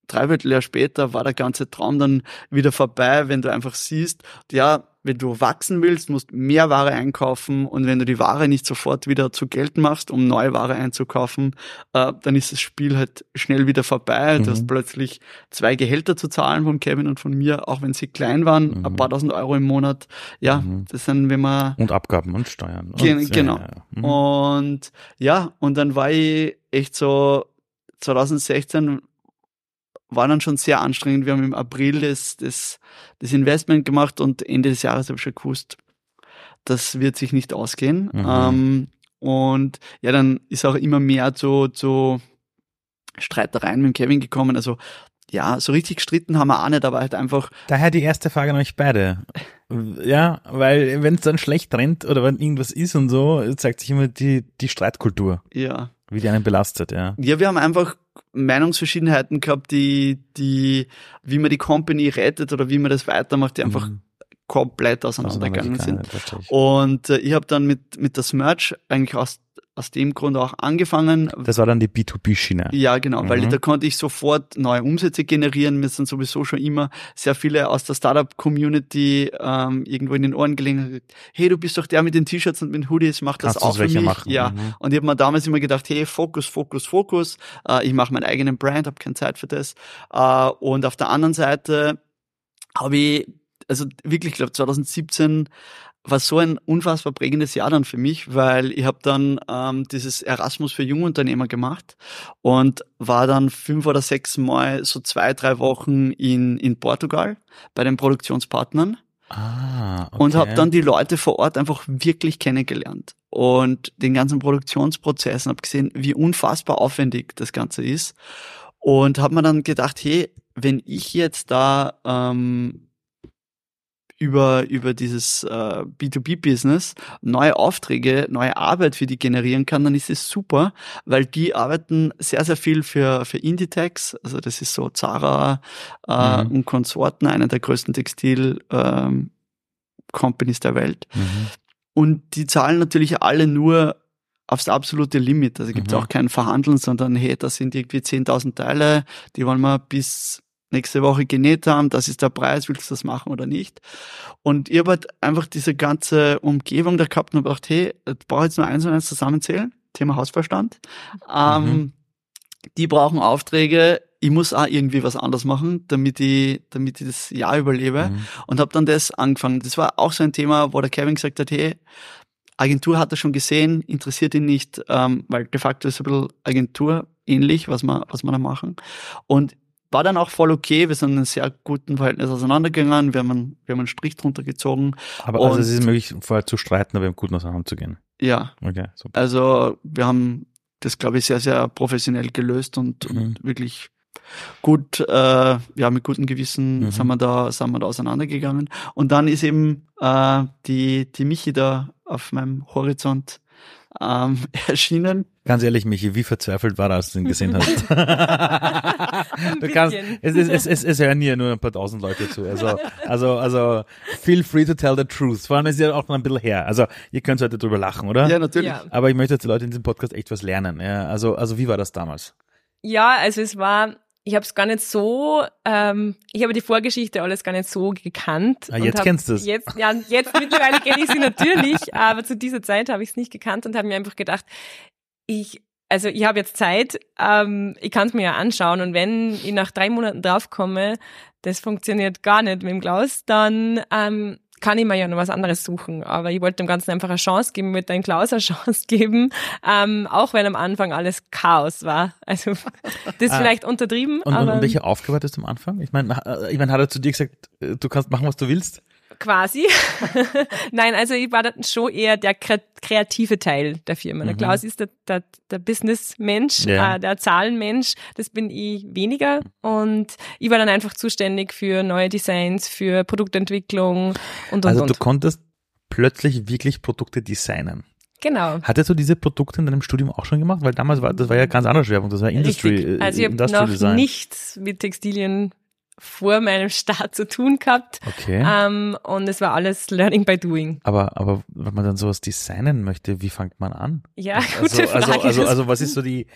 dreiviertel Jahr später war der ganze Traum dann wieder vorbei, wenn du einfach siehst, ja, wenn du wachsen willst, musst mehr Ware einkaufen und wenn du die Ware nicht sofort wieder zu Geld machst, um neue Ware einzukaufen, äh, dann ist das Spiel halt schnell wieder vorbei. Mhm. Du hast plötzlich zwei Gehälter zu zahlen von Kevin und von mir, auch wenn sie klein waren, mhm. ein paar tausend Euro im Monat. Ja, mhm. das sind, wenn man... Und Abgaben und Steuern. Gen und, genau. Ja, ja. Mhm. Und ja, und dann war ich echt so 2016 war dann schon sehr anstrengend. Wir haben im April das, das, das Investment gemacht und Ende des Jahres habe ich schon gewusst, das wird sich nicht ausgehen. Mhm. Ähm, und ja, dann ist auch immer mehr zu, zu Streitereien mit Kevin gekommen. Also ja, so richtig gestritten haben wir auch nicht, aber halt einfach. Daher die erste Frage an euch beide. Ja, weil wenn es dann schlecht rennt oder wenn irgendwas ist und so, zeigt sich immer die, die Streitkultur. Ja. Wie die einen belastet, ja. Ja, wir haben einfach Meinungsverschiedenheiten gehabt, die, die, wie man die Company rettet oder wie man das weitermacht, die einfach mhm. komplett auseinandergegangen sind. Und äh, ich habe dann mit, mit das Merch eigentlich aus aus dem Grund auch angefangen. Das war dann die B2B-Schiene. Ja, genau, mhm. weil da konnte ich sofort neue Umsätze generieren. Mir sind sowieso schon immer sehr viele aus der Startup-Community ähm, irgendwo in den Ohren gelegen. Hey, du bist doch der mit den T-Shirts und mit den Hoodies, mach das Kannst auch für mich. Machen? Ja, mhm. und ich habe mir damals immer gedacht, hey, Fokus, Fokus, Fokus. Äh, ich mache meinen eigenen Brand, habe keine Zeit für das. Äh, und auf der anderen Seite habe ich also wirklich, ich glaube 2017 war so ein unfassbar prägendes Jahr dann für mich, weil ich habe dann ähm, dieses Erasmus für Jungunternehmer gemacht und war dann fünf oder sechs Mal so zwei, drei Wochen in, in Portugal bei den Produktionspartnern. Ah, okay. Und habe dann die Leute vor Ort einfach wirklich kennengelernt und den ganzen Produktionsprozess und habe gesehen, wie unfassbar aufwendig das Ganze ist. Und habe mir dann gedacht, hey, wenn ich jetzt da ähm, über, über dieses äh, B2B-Business neue Aufträge, neue Arbeit für die generieren kann, dann ist es super, weil die arbeiten sehr, sehr viel für, für Inditex, also das ist so Zara äh, mhm. und Konsorten, einer der größten Textil-Companies ähm, der Welt. Mhm. Und die zahlen natürlich alle nur aufs absolute Limit. Also gibt es mhm. auch kein Verhandeln, sondern hey, das sind irgendwie 10.000 Teile, die wollen wir bis nächste Woche genäht haben, das ist der Preis, willst du das machen oder nicht? Und ich habe halt einfach diese ganze Umgebung da gehabt und gedacht, hey, ich brauche jetzt nur eins und eins zusammenzählen, Thema Hausverstand. Ähm, mhm. Die brauchen Aufträge, ich muss auch irgendwie was anders machen, damit ich, damit ich das Jahr überlebe. Mhm. Und habe dann das angefangen. Das war auch so ein Thema, wo der Kevin gesagt hat, hey, Agentur hat er schon gesehen, interessiert ihn nicht, ähm, weil de facto ist ein bisschen Agentur ähnlich, was wir, was wir da machen. Und war dann auch voll okay. Wir sind in einem sehr guten Verhältnis auseinandergegangen. Wir haben einen, wir haben einen Strich drunter gezogen. Aber also es ist möglich, vorher zu streiten, aber im Guten auseinanderzugehen. Ja. Okay, super. Also wir haben das, glaube ich, sehr, sehr professionell gelöst und, mhm. und wirklich gut, äh, ja, mit gutem Gewissen Mhm. sind wir da, sind wir da auseinandergegangen. Und dann ist eben äh, die, die Michi da auf meinem Horizont ähm, erschienen. Ganz ehrlich, Michi, wie verzweifelt war er, als du ihn gesehen hast? du kannst, bisschen. es, es, es, es, es hören hier nur ein paar tausend Leute zu. Also, also, also, feel free to tell the truth. Vor allem ist ja auch noch ein bisschen her. Also, ihr könnt heute drüber lachen, oder? Ja, natürlich. Ja. Aber ich möchte jetzt die Leute in diesem Podcast echt was lernen. Ja, also, also, wie war das damals? Ja, also es war, ich habe es gar nicht so, ähm, ich habe die Vorgeschichte alles gar nicht so gekannt. Ah, jetzt hab kennst du's. Jetzt, ja, jetzt mittlerweile kenne ich sie natürlich, aber zu dieser Zeit habe ich es nicht gekannt und habe mir einfach gedacht, ich, also ich habe jetzt Zeit, ähm, ich kann es mir ja anschauen und wenn ich nach drei Monaten draufkomme, das funktioniert gar nicht mit dem Klaus, dann ähm, kann ich mir ja noch was anderes suchen. Aber ich wollte dem Ganzen einfach eine Chance geben, mit dem Klaus eine Chance geben, ähm, auch wenn am Anfang alles Chaos war. Also das ist Ah. vielleicht untertrieben, Und, aber und welche Aufgabe hattest du am Anfang? Ich meine, ich mein, hat er zu dir gesagt, äh, du kannst machen, was du willst? Quasi. Nein, also ich war dann schon eher der kre- kreative Teil der Firma. Der Mhm. Klaus ist der, der, der Businessmensch, Ja. äh, der Zahlenmensch. Das bin ich weniger. Und ich war dann einfach zuständig für neue Designs, für Produktentwicklung und und Also du und. konntest plötzlich wirklich Produkte designen. Genau. Hattest du diese Produkte in deinem Studium auch schon gemacht? Weil damals war, das war ja ganz anderer Schwerpunkt, das war Industry, Richtig. äh, Also ich habe Industrial noch nichts mit Textilien vor meinem Start zu tun gehabt. Okay. Ähm, und es war alles Learning by Doing. Aber, aber wenn man dann sowas designen möchte, wie fängt man an? Ja, gute Also, Frage. also, also, also was ist so die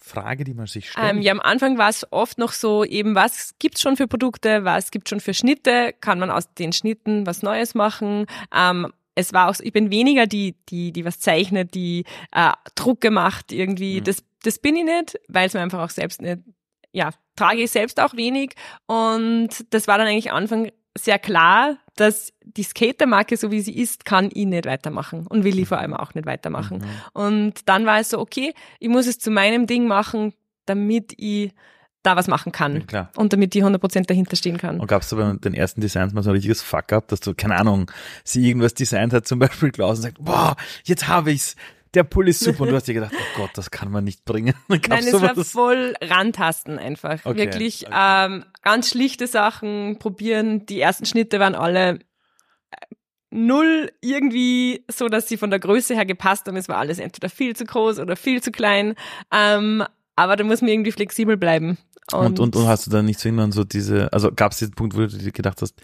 Frage, die man sich stellt? Ähm, ja, am Anfang war es oft noch so, eben was gibt's schon für Produkte, was gibt's schon für Schnitte, kann man aus den Schnitten was Neues machen. Ähm, es war auch, ich bin weniger die, die, die was zeichnet, die äh, Drucke macht irgendwie. Mhm. Das, das bin ich nicht, weil es mir einfach auch selbst nicht, ja, trage ich selbst auch wenig. Und das war dann eigentlich Anfang sehr klar, dass die Skatermarke, so wie sie ist, kann ich nicht weitermachen und will ich vor allem auch nicht weitermachen. Mhm. Und dann war es so, okay, ich muss es zu meinem Ding machen, damit ich da was machen Ja, kann. klar. Und damit ich 100% dahinter stehen kann. Und gab es da bei den ersten Designs mal so ein richtiges Fuck-up, dass du, keine Ahnung, sie irgendwas designt hat, zum Beispiel Klaus und sagt, boah, jetzt habe ich's, der Pulli ist super. Und du hast dir gedacht, oh Gott, das kann man nicht bringen. Nein, es war voll Rantasten einfach. Okay, Wirklich okay. Ähm, ganz schlichte Sachen probieren. Die ersten Schnitte waren alle äh, null irgendwie so, dass sie von der Größe her gepasst haben. Es war alles entweder viel zu groß oder viel zu klein. Ähm, aber da muss man irgendwie flexibel bleiben. Und, und, und hast du dann nicht so irgendwann so diese, also gab es diesen Punkt, wo du dir gedacht hast,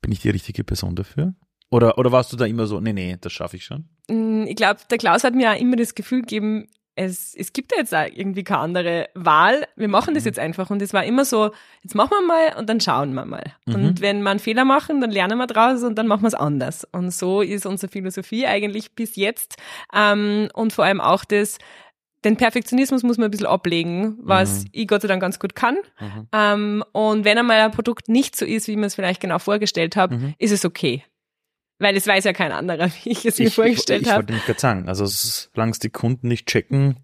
bin ich die richtige Person dafür? Oder, oder warst du da immer so, nee, nee, das schaffe ich schon? Mm, Ich glaube, der Klaus hat mir auch immer das Gefühl gegeben, es, es gibt ja jetzt auch irgendwie keine andere Wahl. Wir machen das Mhm. jetzt einfach. Und es war immer so, jetzt machen wir mal und dann schauen wir mal. Mhm. Und wenn wir einen Fehler machen, dann lernen wir draus und dann machen wir es anders. Und so ist unsere Philosophie eigentlich bis jetzt. Ähm, und vor allem auch das, den Perfektionismus muss man ein bisschen ablegen, was Mhm. ich Gott sei Dank ganz gut kann. Mhm. Ähm, und wenn einmal ein Produkt nicht so ist, wie man es vielleicht genau vorgestellt hat, Mhm. ist es okay. Weil es weiß ja kein anderer, wie ich es mir Ich, ich, vorgestellt ich habe. wollte nicht gerade sagen, also solange es die Kunden nicht checken,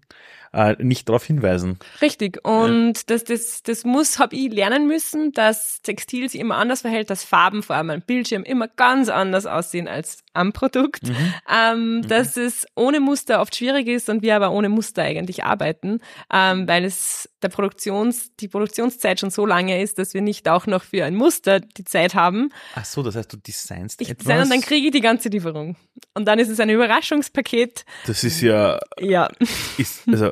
äh, nicht darauf hinweisen. Richtig. Und das, das, das muss, habe ich lernen müssen, dass Textil sich immer anders verhält, dass Farben vor allem am Bildschirm immer ganz anders aussehen als am Produkt. Mhm. Ähm, Dass es ohne Muster oft schwierig ist und wir aber ohne Muster eigentlich arbeiten, ähm, weil es der Produktions, die Produktionszeit schon so lange ist, dass wir nicht auch noch für ein Muster die Zeit haben. Ach so, das heißt, du designst Ich etwas. design und dann kriege ich die ganze Lieferung. Und dann ist es ein Überraschungspaket. das ist ja, Ja. ist, also,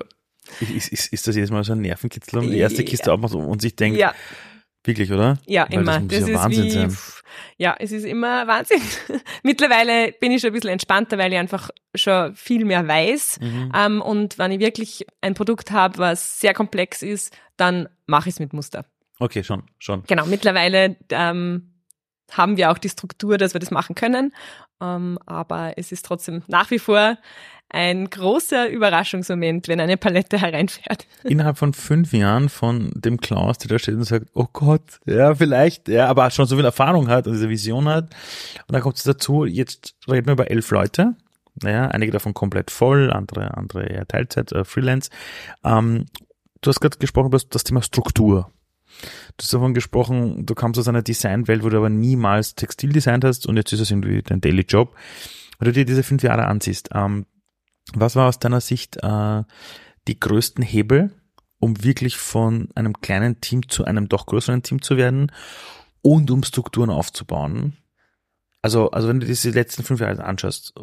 ist, ist, ist das jedes Mal so ein Nervenkitzel, um die erste Ja. Kiste aufmacht und sich denkt, Ja. Wirklich, oder? Ja, Weil immer. Das Das, ist Wahnsinn wie, sein. ja, es ist immer Wahnsinn. Mittlerweile bin ich schon ein bisschen entspannter, weil ich einfach schon viel mehr weiß. Mhm. Ähm, und wenn ich wirklich ein Produkt habe, was sehr komplex ist, dann mache ich es mit Muster. Okay, schon, schon. Genau, mittlerweile ähm, haben wir auch die Struktur, dass wir das machen können. Ähm, aber es ist trotzdem nach wie vor ein großer Überraschungsmoment, wenn eine Palette hereinfährt. Innerhalb von fünf Jahren von dem Klaus, der da steht und sagt, oh Gott, ja, vielleicht, ja, aber schon so viel Erfahrung hat und diese Vision hat. Und dann kommt es dazu, jetzt reden wir über elf Leute. Ja, einige davon komplett voll, andere, andere eher Teilzeit, äh, Freelance. Ähm, du hast gerade gesprochen über das Thema Struktur. Du hast davon gesprochen, du kamst aus einer Designwelt, wo du aber niemals Textil designt hast und jetzt ist es irgendwie dein Daily Job. Wenn du dir diese fünf Jahre ansiehst, ähm, was war aus deiner Sicht äh, die größten Hebel, um wirklich von einem kleinen Team zu einem doch größeren Team zu werden und um Strukturen aufzubauen. Also, also wenn du diese letzten fünf Jahre anschaust,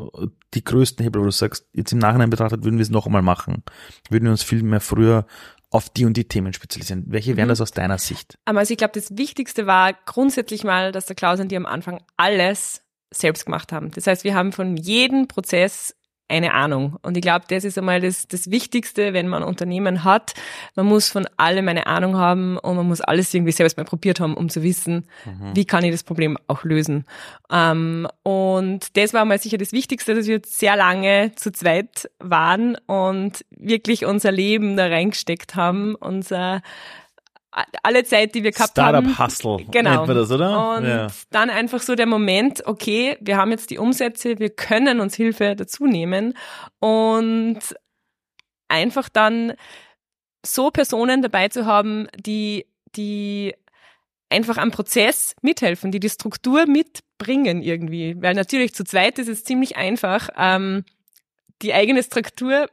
die größten Hebel, wo du sagst, jetzt im Nachhinein betrachtet, würden wir es noch einmal machen, würden wir uns viel mehr früher auf die und die Themen spezialisieren. Welche wären mhm. das aus deiner Sicht? Also ich glaube, das Wichtigste war grundsätzlich mal, dass der Klaus und die am Anfang alles selbst gemacht haben. Das heißt, wir haben von jedem Prozess eine Ahnung. Und ich glaube, das ist einmal das, das Wichtigste, wenn man ein Unternehmen hat. Man muss von allem eine Ahnung haben und man muss alles irgendwie selbst mal probiert haben, um zu wissen, mhm. wie kann ich das Problem auch lösen. Ähm, und das war mal sicher das Wichtigste, dass wir sehr lange zu zweit waren und wirklich unser Leben da reingesteckt haben, unser alle Zeit, die wir gehabt Startup haben. Startup Hustle. Genau. Nennt man das, oder? Und ja. dann einfach so der Moment, okay, wir haben jetzt die Umsätze, wir können uns Hilfe dazu nehmen und einfach dann so Personen dabei zu haben, die, die einfach am Prozess mithelfen, die die Struktur mitbringen irgendwie. Weil natürlich zu zweit ist es ziemlich einfach, ähm, die eigene Struktur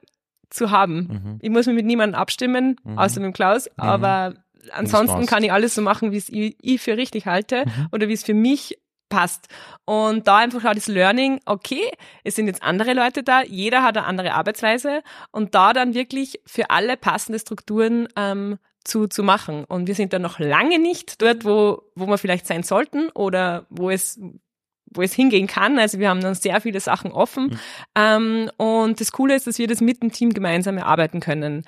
zu haben. Mhm. Ich muss mich mit niemandem abstimmen, mhm. außer mit dem Klaus, mhm. aber ansonsten kann ich alles so machen, wie es ich, ich für richtig halte mhm. oder wie es für mich passt. Und da einfach auch das Learning, okay, es sind jetzt andere Leute da, jeder hat eine andere Arbeitsweise und da dann wirklich für alle passende Strukturen ähm, zu, zu machen. Und wir sind dann noch lange nicht dort, wo, wo wir vielleicht sein sollten oder wo es wo es hingehen kann. Also wir haben dann sehr viele Sachen offen. Mhm. Ähm, und das Coole ist, dass wir das mit dem Team gemeinsam erarbeiten können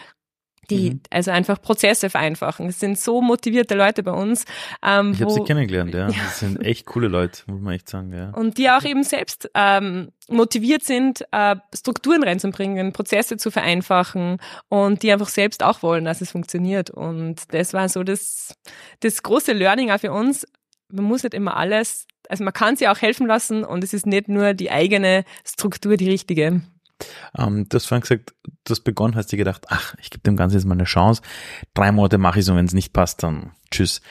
die, mhm. also einfach Prozesse vereinfachen. Es sind so motivierte Leute bei uns. Ähm, ich habe sie kennengelernt, ja. ja. Das sind echt coole Leute, muss man echt sagen, ja. Und die auch eben selbst ähm, motiviert sind, äh, Strukturen reinzubringen, Prozesse zu vereinfachen und die einfach selbst auch wollen, dass es funktioniert. Und das war so das, das große Learning auch für uns. Man muss nicht immer alles, also man kann sie auch helfen lassen und es ist nicht nur die eigene Struktur die richtige. Ähm, du hast vorhin gesagt, du hast begonnen, hast dir gedacht, ach, ich gebe dem Ganzen jetzt mal eine Chance. Drei Monate mache ich so, wenn es nicht passt, dann tschüss.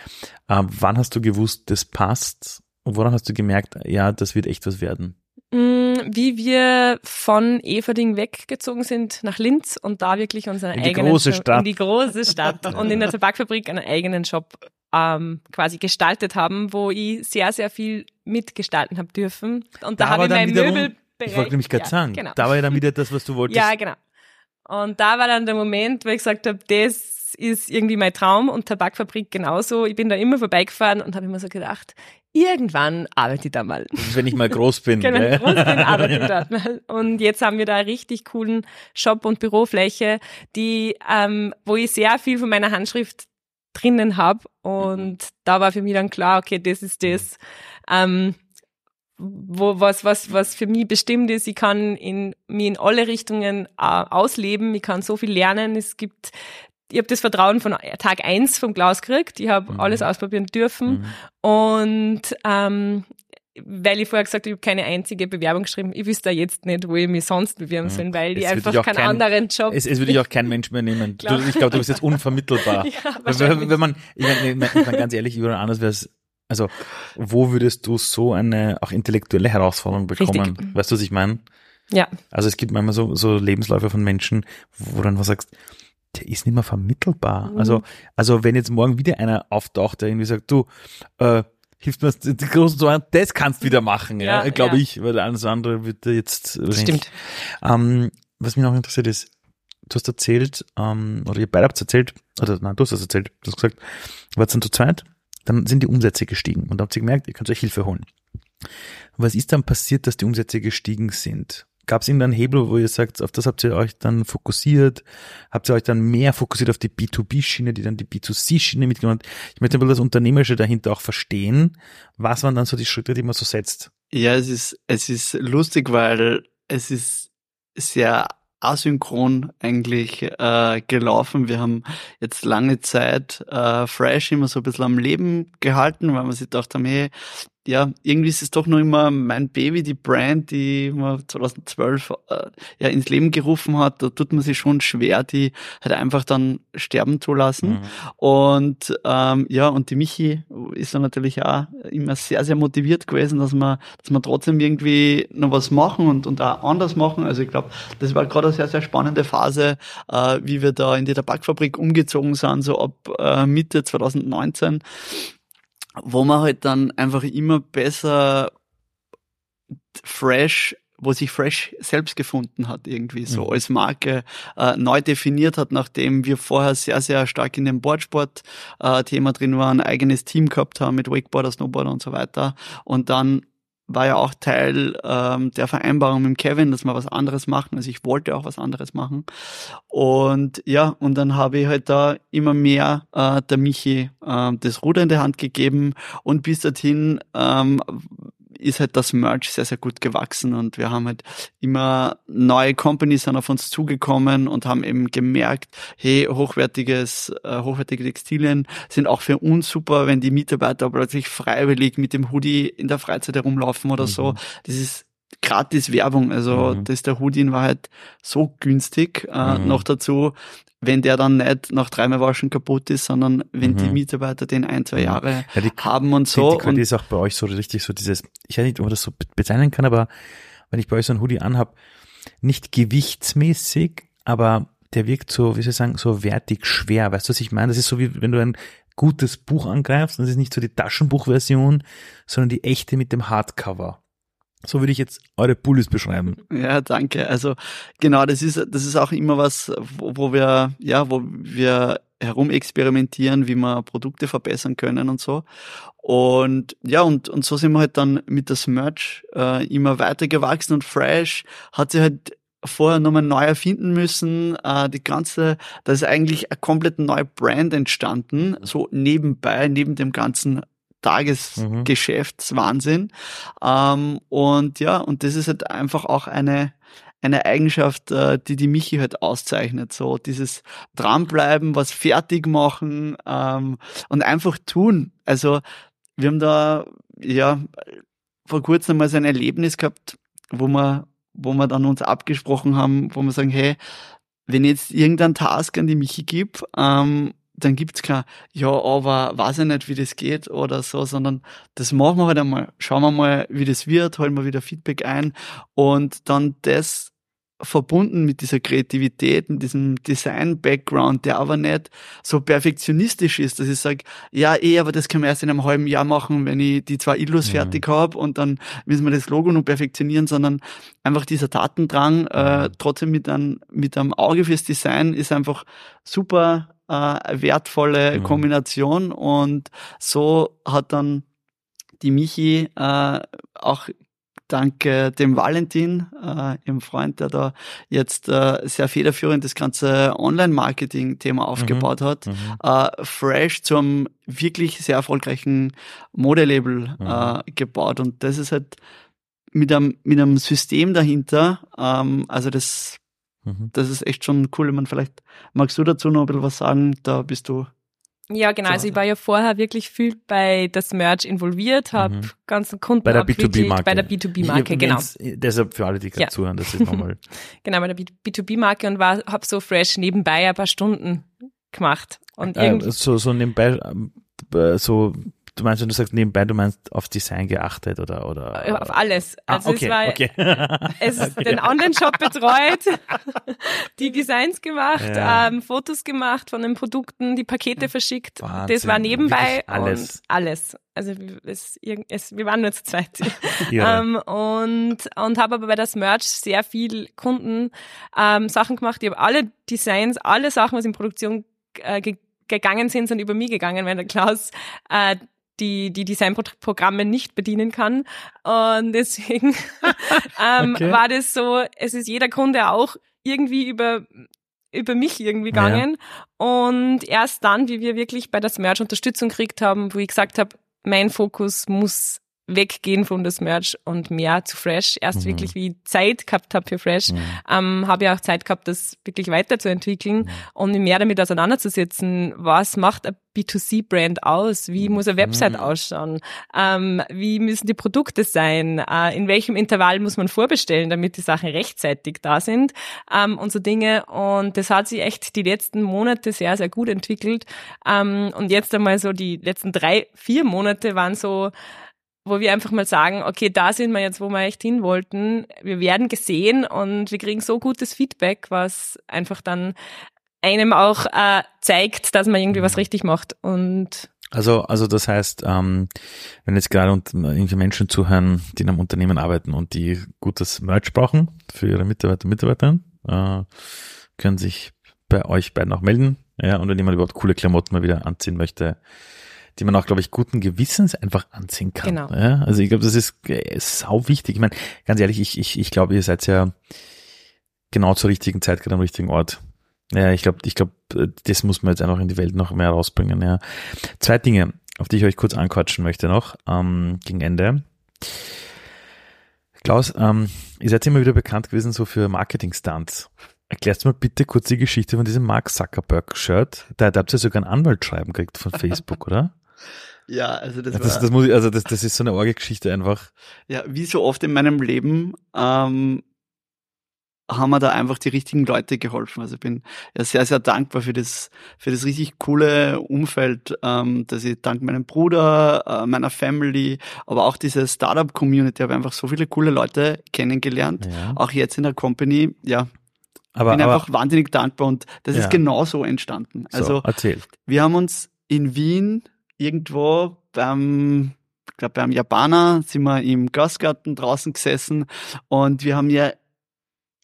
Ähm, wann hast du gewusst, das passt? Und woran hast du gemerkt, ja, das wird echt was werden? Mm, wie wir von Everding weggezogen sind nach Linz und da wirklich unseren in eigenen große Stadt. in die große Stadt und in der Tabakfabrik einen eigenen Shop ähm, quasi gestaltet haben, wo ich sehr, sehr viel mitgestalten habe dürfen. Und da, da habe ich mein Möbel Bereich. Ich wollte nämlich gerade ja, sagen, genau. da war ja dann wieder das, was du wolltest. Ja, genau. Und da war dann der Moment, wo ich gesagt habe, das ist irgendwie mein Traum und Tabakfabrik genauso. Ich bin da immer vorbeigefahren und habe immer so gedacht, irgendwann arbeite ich da mal. Wenn ich mal groß bin. Wenn ich groß bin, arbeite ich dort mal. Und jetzt haben wir da einen richtig coolen Shop- und Bürofläche, die, ähm, wo ich sehr viel von meiner Handschrift drinnen habe. Und mhm. da war für mich dann klar, okay, das ist das. Ähm, wo was was was für mich bestimmt ist. Ich kann in mir in alle Richtungen äh, ausleben. Ich kann so viel lernen. Es gibt ich habe das Vertrauen von Tag eins vom Klaus gekriegt. Ich habe mhm. alles ausprobieren dürfen. Mhm. Und ähm, weil ich vorher gesagt habe, ich habe keine einzige Bewerbung geschrieben. Ich wüsste jetzt nicht, wo ich mich sonst bewerben mhm. soll, weil ich einfach keinen kein, anderen Job. Es, es würde ich auch kein Mensch mehr nehmen. Du, ich glaube, du bist jetzt unvermittelbar. ja, wenn, wenn man, ich meine, ich mein, ganz ehrlich, über anders wäre es also, wo würdest du so eine auch intellektuelle Herausforderung bekommen? Richtig. Weißt du, was ich meine? Ja. Also es gibt manchmal so, so Lebensläufe von Menschen, wo dann was sagst, der ist nicht mehr vermittelbar. Mhm. Also, also wenn jetzt morgen wieder einer auftaucht, der irgendwie sagt, du, äh, hilft mir die großen zu machen, das kannst du wieder machen, ja, ja glaube ja. ich, weil alles andere wird jetzt. Stimmt. Ähm, was mich noch interessiert ist, du hast erzählt, ähm, oder ihr beide habt erzählt, oder nein, du hast das erzählt, du hast gesagt, wart dann zu zweit dann sind die Umsätze gestiegen und habt ihr gemerkt, ihr könnt euch Hilfe holen. Was ist dann passiert, dass die Umsätze gestiegen sind? Gab es irgendeinen Hebel, wo ihr sagt, auf das habt ihr euch dann fokussiert? Habt ihr euch dann mehr fokussiert auf die B2B-Schiene, die dann die B2C-Schiene mitgenommen hat? Ich möchte mal das Unternehmerische dahinter auch verstehen. Was waren dann so die Schritte, die man so setzt? Ja, es ist, es ist lustig, weil es ist sehr asynchron eigentlich äh, gelaufen. Wir haben jetzt lange Zeit äh, Fresh immer so ein bisschen am Leben gehalten, weil wir sich gedacht haben, hey, ja, irgendwie ist es doch noch immer mein Baby, die Brand, die man 2012 äh, ja ins Leben gerufen hat. Da tut man sich schon schwer, die halt einfach dann sterben zu lassen. Mhm. Und ähm, ja, und die Michi ist dann natürlich auch immer sehr, sehr motiviert gewesen, dass man, dass man trotzdem irgendwie noch was machen und, und auch anders machen. Also ich glaube, das war gerade eine sehr, sehr spannende Phase, äh, wie wir da in die Tabakfabrik umgezogen sind, so ab äh, Mitte 2019 wo man halt dann einfach immer besser fresh wo sich Fresh selbst gefunden hat, irgendwie so mhm. als Marke äh, neu definiert hat, nachdem wir vorher sehr, sehr stark in dem Boardsport-Thema äh, drin waren, eigenes Team gehabt haben mit Wakeboarder, Snowboarder und so weiter. Und dann war ja auch Teil ähm, der Vereinbarung mit Kevin, dass wir was anderes machen. Also ich wollte auch was anderes machen. Und ja, und dann habe ich halt da immer mehr äh, der Michi äh, das Ruder in der Hand gegeben und bis dorthin ähm, ist halt das Merch sehr, sehr gut gewachsen und wir haben halt immer neue Companies sind auf uns zugekommen und haben eben gemerkt, hey, hochwertiges, äh, hochwertige Textilien sind auch für uns super, wenn die Mitarbeiter plötzlich freiwillig mit dem Hoodie in der Freizeit herumlaufen oder mhm. so. Das ist gratis Werbung. Also mhm. das der Hoodie in Wahrheit so günstig. Äh, mhm. Noch dazu, wenn der dann nicht nach dreimal Waschen kaputt ist, sondern wenn mhm. die Mitarbeiter den ein, zwei Jahre ja, die, haben und so. Die, die ist auch bei euch so richtig so dieses, ich weiß nicht, ob man das so bezeichnen kann, aber wenn ich bei euch so ein Hoodie anhab, nicht gewichtsmäßig, aber der wirkt so, wie soll ich sagen, so wertig schwer. Weißt du, was ich meine? Das ist so wie, wenn du ein gutes Buch angreifst, und das ist nicht so die Taschenbuchversion, sondern die echte mit dem Hardcover. So würde ich jetzt eure Pullis beschreiben. Ja, danke. Also genau, das ist das ist auch immer was, wo, wo wir ja, wo wir herumexperimentieren, wie wir Produkte verbessern können und so. Und ja, und, und so sind wir halt dann mit das Merch äh, immer weiter gewachsen und Fresh hat sich halt vorher nochmal neu erfinden müssen. Äh, die ganze, da ist eigentlich eine komplett neue Brand entstanden, so nebenbei, neben dem ganzen Tagesgeschäftswahnsinn. Mhm. Ähm, und ja, und das ist halt einfach auch eine, eine Eigenschaft, äh, die die Michi halt auszeichnet. So dieses dranbleiben, was fertig machen ähm, und einfach tun. Also wir haben da ja vor kurzem mal so ein Erlebnis gehabt, wo wir, wo wir dann uns abgesprochen haben, wo wir sagen, hey, wenn jetzt irgendein Task an die Michi gibt ähm, dann gibt's kein, ja, aber weiß ich nicht, wie das geht oder so, sondern das machen wir halt einmal. Schauen wir mal, wie das wird, holen wir wieder Feedback ein und dann das verbunden mit dieser Kreativität, mit diesem Design-Background, der aber nicht so perfektionistisch ist, dass ich sage, ja, eh, aber das können wir erst in einem halben Jahr machen, wenn ich die zwei Illus mhm. fertig habe und dann müssen wir das Logo noch perfektionieren, sondern einfach dieser Tatendrang, äh, mhm. trotzdem mit einem, mit einem Auge fürs Design ist einfach super äh, wertvolle mhm. Kombination und so hat dann die Michi äh, auch dank äh, dem Valentin, äh, ihrem Freund, der da jetzt äh, sehr federführend das ganze Online-Marketing-Thema aufgebaut mhm. hat, mhm. Äh, Fresh zum wirklich sehr erfolgreichen Modelabel mhm. äh, gebaut. Und das ist halt mit einem, mit einem System dahinter, ähm, also das Mhm. Das ist echt schon cool. Man vielleicht magst du dazu noch ein bisschen was sagen? Da bist du. Ja, genau. Also ich war ja vorher wirklich viel bei das Merch involviert, habe mhm. ganzen Kunden bei der B2B-Marke. Bei der B2B-Marke, genau. Deshalb für alle, die gerade ja. zuhören, das ist nochmal. genau, bei der B2B-Marke und war, habe so fresh nebenbei ein paar Stunden gemacht. Und äh, so, so nebenbei, äh, so Du meinst, wenn du sagst nebenbei, du meinst auf Design geachtet oder oder auf alles. Ah, also ah, okay, es war okay. es okay. den Online-Shop betreut, die Designs gemacht, ja. ähm, Fotos gemacht von den Produkten, die Pakete verschickt. Wahnsinn. Das war nebenbei alles. und alles. Also es, es, wir waren nur zu zweit. ähm, und und habe aber bei das Merch sehr viel Kunden ähm, Sachen gemacht. Ich habe alle Designs, alle Sachen, was in Produktion äh, gegangen sind, sind über mich gegangen, weil der Klaus äh, die, die Designprogramme nicht bedienen kann. Und deswegen ähm, okay. war das so, es ist jeder Kunde auch irgendwie über über mich irgendwie gegangen. Ja. Und erst dann, wie wir wirklich bei das Merch Unterstützung gekriegt haben, wo ich gesagt habe, mein Fokus muss weggehen von das Merch und mehr zu Fresh. Erst Mhm. wirklich wie ich Zeit gehabt habe für Fresh, ähm, habe ich auch Zeit gehabt, das wirklich weiterzuentwickeln Mhm. und mich mehr damit auseinanderzusetzen, was macht ein B2C-Brand aus? Wie muss eine Website ausschauen? Ähm, wie müssen die Produkte sein? Äh, in welchem Intervall muss man vorbestellen, damit die Sachen rechtzeitig da sind? Ähm, und so Dinge. Und das hat sich echt die letzten Monate sehr, sehr gut entwickelt. Ähm, und jetzt einmal so die letzten drei, vier Monate waren so, wo wir einfach mal sagen, okay, da sind wir jetzt, wo wir echt hin wollten. Wir werden gesehen und wir kriegen so gutes Feedback, was einfach dann einem auch äh, zeigt, dass man irgendwie was richtig macht. Und Also, also das heißt, ähm, wenn jetzt gerade und- irgendwie Menschen zuhören, die in einem Unternehmen arbeiten und die gutes Merch brauchen für ihre Mitarbeiter und Mitarbeiterinnen, äh, können sich bei euch beiden auch melden. Ja, und wenn jemand überhaupt coole Klamotten mal wieder anziehen möchte, die man auch, glaube ich, guten Gewissens einfach anziehen kann. Genau. Ja, also ich glaube, das ist äh, sau wichtig. Ich meine, ganz ehrlich, ich, ich, ich glaube, ihr seid ja genau zur richtigen Zeit gerade am richtigen Ort. Ja, ich glaube, ich glaube, das muss man jetzt einfach in die Welt noch mehr rausbringen. Ja. Zwei Dinge, auf die ich euch kurz anquatschen möchte noch ähm, gegen Ende. Klaus, ähm, ihr seid immer wieder bekannt gewesen so für Marketing-Stunts. Erklärst du mal bitte kurz die Geschichte von diesem Mark Zuckerberg-Shirt. Da, da habt ihr sogar ein Anwaltschreiben gekriegt von Facebook, oder? Ja, also das, Das, war, das, muss ich, also das, das ist so eine Orge-Geschichte einfach. ja, wie so oft in meinem Leben ähm, haben mir da einfach die richtigen Leute geholfen. Also ich bin ja sehr, sehr dankbar für das, für das richtig coole Umfeld, ähm, dass ich dank meinem Bruder, äh, meiner Family, aber auch diese Startup-Community habe einfach so viele coole Leute kennengelernt. Ja. Auch jetzt in der Company, ja, Aber, bin aber einfach wahnsinnig dankbar und das Ja. ist genau so entstanden. so, Also erzähl. wir haben uns in Wien irgendwo beim, ich glaube beim Japaner sind wir im Gastgarten draußen gesessen und wir haben ja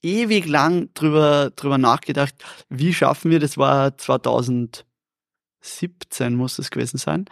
ewig lang drüber, drüber nachgedacht, wie schaffen wir, das war 2017 muss es gewesen sein,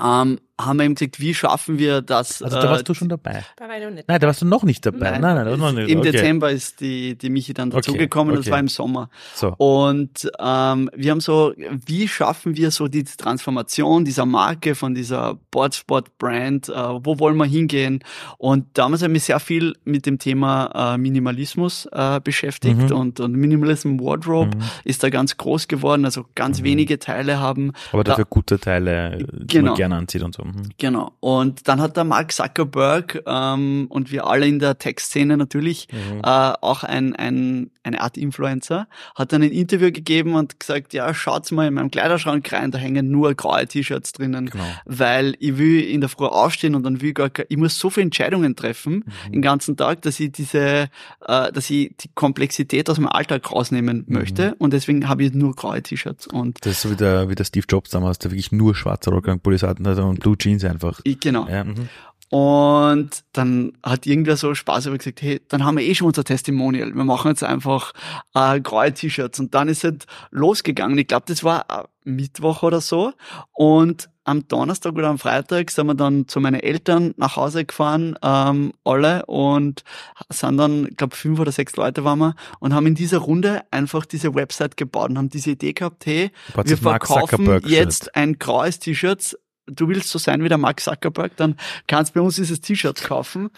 ähm, haben wir eben gesagt, wie schaffen wir das? Also da warst äh, du schon dabei. da war ich noch nicht. Nein, da warst du noch nicht dabei. Nein, nein, das war noch nicht. Im okay. Dezember ist die, die Michi dann Okay, dazugekommen, das okay. war im Sommer. So. Und ähm, wir haben so, wie schaffen wir so die Transformation dieser Marke, von dieser Boardsport-Brand, äh, wo wollen wir hingehen? Und damals habe ich mich sehr viel mit dem Thema äh, Minimalismus äh, beschäftigt Mhm. und, und Minimalism Wardrobe Mhm. ist da ganz groß geworden, also ganz wenige Teile haben. Aber Da- dafür gute Teile, die Genau. man gerne anzieht und so. Mhm. Genau. Und dann hat der Mark Zuckerberg ähm, und wir alle in der Tech-Szene natürlich Mhm. äh, auch ein, ein, eine Art Influencer, hat dann ein Interview gegeben und gesagt, ja, schaut's mal in meinem Kleiderschrank rein, da hängen nur graue T-Shirts drinnen, Genau. weil ich will in der Früh aufstehen und dann will ich gar, ich muss so viele Entscheidungen treffen Mhm. den ganzen Tag, dass ich diese, äh, dass ich die Komplexität aus meinem Alltag rausnehmen Mhm. möchte und deswegen habe ich nur graue T-Shirts und Das ist so wie der, wie der Steve Jobs damals, der wirklich nur schwarze Pullis hatten also und Blue Jeans einfach. ich, genau. Ja, mhm. Und dann hat irgendwer so Spaß aber gesagt, hey, dann haben wir eh schon unser Testimonial. Wir machen jetzt einfach äh, graue T-Shirts. Und dann ist es losgegangen. Ich glaube, das war äh, Mittwoch oder so. Und am Donnerstag oder am Freitag sind wir dann zu meinen Eltern nach Hause gefahren, ähm, alle, und sind dann, ich glaube, fünf oder sechs Leute waren wir, und haben in dieser Runde einfach diese Website gebaut und haben diese Idee gehabt, hey, wir verkaufen jetzt ein graues T-Shirt. Du willst so sein wie der Mark Zuckerberg, dann kannst du bei uns dieses T-Shirt kaufen.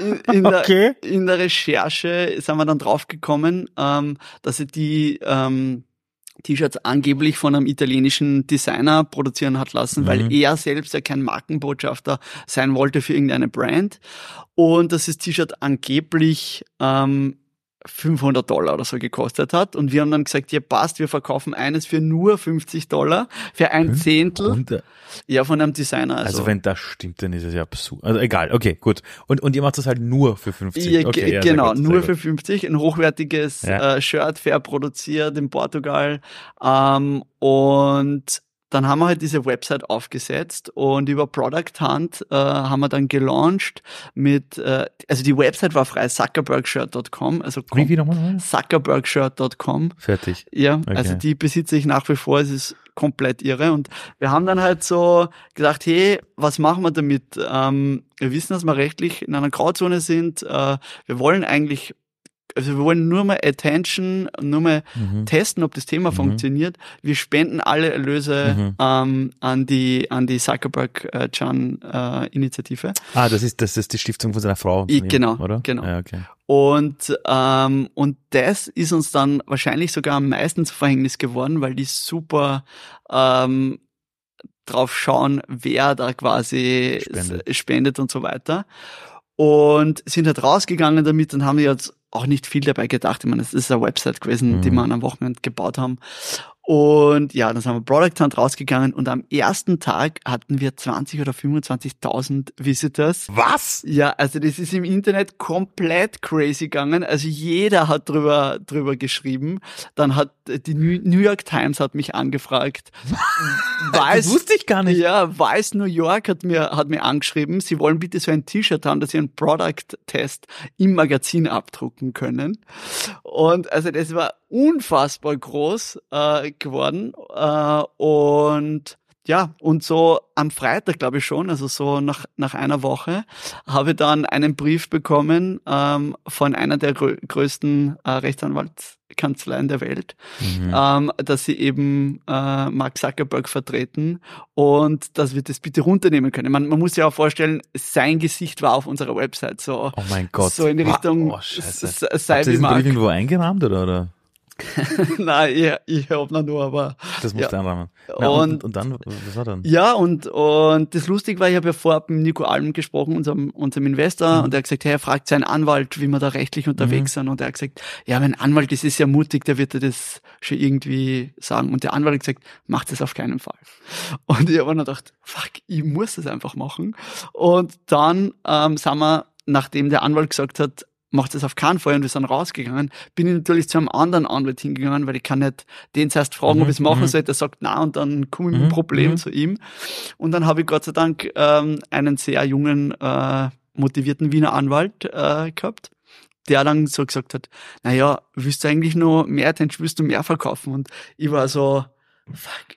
In, in, Okay. der, in der Recherche sind wir dann draufgekommen, ähm, dass sie die ähm, T-Shirts angeblich von einem italienischen Designer produzieren hat lassen, Mhm. weil er selbst ja kein Markenbotschafter sein wollte für irgendeine Brand. Und dass das T-Shirt angeblich ähm, 500 Dollar oder so gekostet hat. Und wir haben dann gesagt, ja passt, wir verkaufen eines für nur 50 Dollar, für ein Zehntel, Und, äh, ja, von einem Designer. also, Also, wenn das stimmt, dann ist es ja absurd. Also egal, okay, gut. Und, und ihr macht das halt nur für 50. ja, okay, ja, genau, gut, nur für 50, ein hochwertiges Ja. äh, Shirt, fair produziert in Portugal. Ähm, und dann haben wir halt diese Website aufgesetzt und über Product Hunt äh, haben wir dann gelauncht mit, äh, also die Website war frei, zuckerbergshirt.com, also Wie, wie nochmal? zuckerbergshirt.com. Fertig. Ja, Okay. also die besitze ich nach wie vor, es ist komplett irre. Und wir haben dann halt so gedacht, hey, was machen wir damit? Ähm, wir wissen, dass wir rechtlich in einer Grauzone sind. Äh, wir wollen eigentlich also wir wollen nur mal Attention, nur mal Mhm. testen, ob das Thema Mhm. funktioniert. Wir spenden alle Erlöse Mhm. ähm, an die an die Zuckerberg äh, Chan äh, Initiative. Ah, das ist, das ist die Stiftung von seiner Frau. Von ihm, genau, oder? genau. Ja, okay. Und, ähm, und das ist uns dann wahrscheinlich sogar am meisten zu Verhängnis geworden, weil die super ähm, drauf schauen, wer da quasi Spendet. spendet und so weiter. Und sind halt rausgegangen damit und haben jetzt auch nicht viel dabei gedacht. Ich meine, es ist eine Website gewesen, die Mhm. wir an einem Wochenende gebaut haben. Und ja, dann sind wir Product Hunt rausgegangen und am ersten Tag hatten wir 20 oder 25.000 Visitors. Was? Ja, also das ist im Internet komplett crazy gegangen. Also jeder hat drüber, drüber geschrieben. Dann hat die New York Times hat mich angefragt. Das Weiß, wusste ich gar nicht. ja, Weiß New York hat mir, hat mir angeschrieben, sie wollen bitte so ein T-Shirt haben, dass sie einen Product-Test im Magazin abdrucken können. Und also das war unfassbar groß äh, geworden. Äh, und ja, und so am Freitag, glaube ich schon, also so nach, nach einer Woche, habe ich dann einen Brief bekommen ähm, von einer der grö größten äh, Rechtsanwaltskanzleien der Welt, Mhm. ähm, dass sie eben äh, Mark Zuckerberg vertreten und dass wir das bitte runternehmen können. Man, man muss sich auch vorstellen, sein Gesicht war auf unserer Website so. Oh mein Gott. So in die Richtung, Oh, s- sei Habt wie Mark. Brief irgendwo eingerahmt oder? oder? Nein, ich, ich hab noch nur, aber Das musst Ja. du einrahmen. Na, und, Und- und dann, was war dann? Ja, und, und das Lustige war, ich habe ja vorab mit Nico Alm gesprochen, unserem, unserem Investor, Mhm. und er hat gesagt, hey, er fragt seinen Anwalt, wie wir da rechtlich unterwegs sind. Und er hat gesagt, ja, mein Anwalt, das ist ja mutig, der wird dir das schon irgendwie sagen. Und der Anwalt hat gesagt, mach das auf keinen Fall. Und ich habe mir gedacht, fuck, ich muss das einfach machen. Und dann ähm, sind wir, nachdem der Anwalt gesagt hat, macht das auf keinen Fall und wir sind rausgegangen, bin ich natürlich zu einem anderen Anwalt hingegangen, weil ich kann nicht den zuerst fragen, Mhm, ob ich es machen mhm. soll, der sagt na und dann komme ich mit Mhm, dem Problem mhm. zu ihm. Und dann habe ich Gott sei Dank ähm, einen sehr jungen, äh, motivierten Wiener Anwalt äh, gehabt, der dann so gesagt hat, na ja, willst du eigentlich noch mehr Attention, willst du mehr verkaufen? Und ich war so, fuck.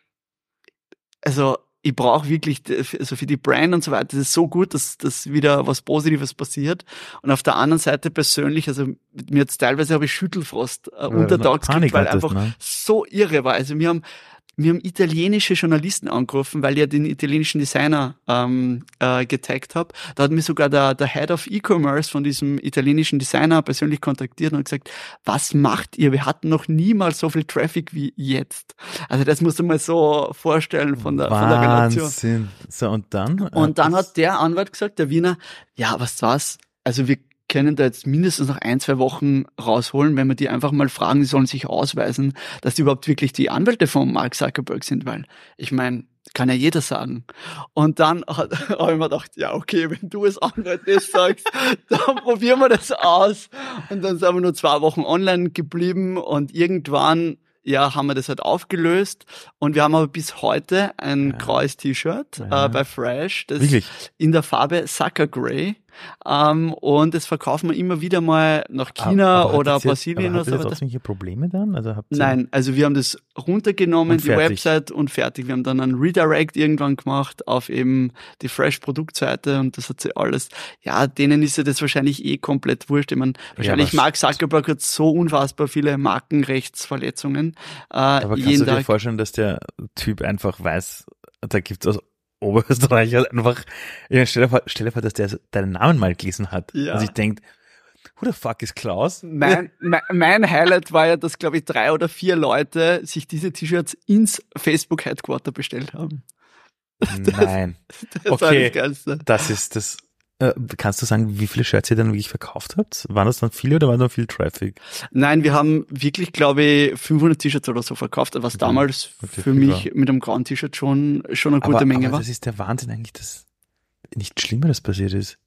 Also ich brauche wirklich, d- also für die Brand und so weiter, das ist so gut, dass, dass wieder was Positives passiert. Und auf der anderen Seite persönlich, also mir jetzt teilweise habe ich Schüttelfrost äh, du untertags gekriegt, weil einfach ne? so irre war. Also wir haben wir haben italienische Journalisten angerufen, weil ich ja den italienischen Designer ähm, äh, getaggt habe. Da hat mich sogar der, der Head of E-Commerce von diesem italienischen Designer persönlich kontaktiert und gesagt, was macht ihr? Wir hatten noch niemals so viel Traffic wie jetzt. Also das musst du mal so vorstellen von der, von der Relation. Wahnsinn. So, und dann? Und dann Äh, hat der Anwalt gesagt, der Wiener, ja, was war's? Also wir können da jetzt mindestens noch ein, zwei Wochen rausholen, wenn wir die einfach mal fragen, die sollen sich ausweisen, dass die überhaupt wirklich die Anwälte von Mark Zuckerberg sind, weil ich meine, kann ja jeder sagen. Und dann hat- habe ich mir gedacht, ja, okay, wenn du als Anwalt das sagst, dann probieren wir das aus. Und dann sind wir nur zwei Wochen online geblieben und irgendwann ja, haben wir das halt aufgelöst und wir haben aber bis heute ein Ja. graues T-Shirt Ja. äh, bei Fresh, das Wirklich? in der Farbe Sucker Grey. Ähm, und das verkaufen wir immer wieder mal nach China Aber- aber oder ihr- Brasilien oder so. ihr weiter. trotzdem hier Probleme dann? Also habt ihr, Nein, also wir haben das runtergenommen, die. Website und fertig. Wir haben dann einen Redirect irgendwann gemacht auf eben die Fresh Produktseite und das hat sie alles. Ja, denen ist ja das wahrscheinlich eh komplett wurscht. Ich meine, wahrscheinlich aber- Mark Zuckerberg hat so unfassbar viele Markenrechtsverletzungen. Äh, Aber kannst du dir vorstellen, dass der Typ einfach weiß, da gibt's aus Oberösterreich halt einfach, ich meine, stell dir vor, stell dir vor, dass der deinen Namen mal gelesen hat Ja. und sich denkt, who the fuck is Klaus? Mein, mein, mein Highlight war ja, dass, glaube ich, drei oder vier Leute sich diese T-Shirts ins Facebook Headquarter bestellt haben. Nein. Das Okay. das Geilste. Das ist das. Äh, kannst du sagen, wie viele Shirts ihr dann wirklich verkauft habt? Waren das dann viele oder war da viel Traffic? Nein, wir haben wirklich, glaube ich, 500 T-Shirts oder so verkauft, was Okay. damals Okay, für mich mit einem grauen T-Shirt schon, schon eine gute aber, Menge aber war. das ist der Wahnsinn eigentlich, dass nicht Schlimmeres passiert ist.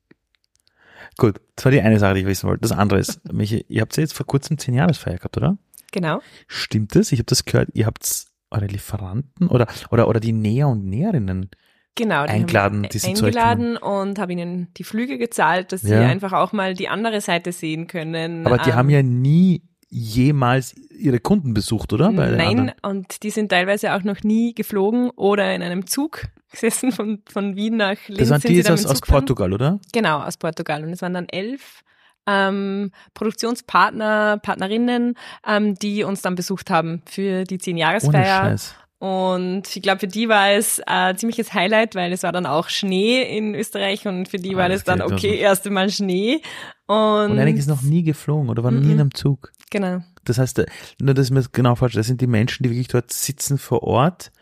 Gut, das war die eine Sache, die ich wissen wollte. Das andere ist, Michi, ihr habt ja jetzt vor kurzem zehn Jahresfeier gehabt, oder? Genau. Stimmt das? Ich habe das gehört, ihr habt eure Lieferanten oder, oder, oder die Näher und Näherinnen. Genau, die Eingeladen, haben die sind eingeladen und habe ihnen die Flüge gezahlt, dass sie Ja. einfach auch mal die andere Seite sehen können. Aber die Ähm, haben ja nie jemals ihre Kunden besucht, oder? Nein, anderen? und die sind teilweise auch noch nie geflogen oder in einem Zug gesessen von, von Wien nach Linz. Das waren sind die sie jetzt aus, aus. Portugal, oder? Genau, aus Portugal. Und es waren dann elf ähm, Produktionspartner, Partnerinnen, ähm, die uns dann besucht haben für die zehn Ohne Jahresfeier. Scheiß. Und ich glaube, für die war es äh, ein ziemliches Highlight, weil es war dann auch Schnee in Österreich und für die Ah, war das das dann, okay, also- erste Mal Schnee. Und, Und einige ist noch nie geflogen oder waren nie Mhm. in einem Zug. genau. Das heißt, äh, nur dass mir das genau vorstelle, das sind die Menschen, die wirklich dort sitzen vor Ort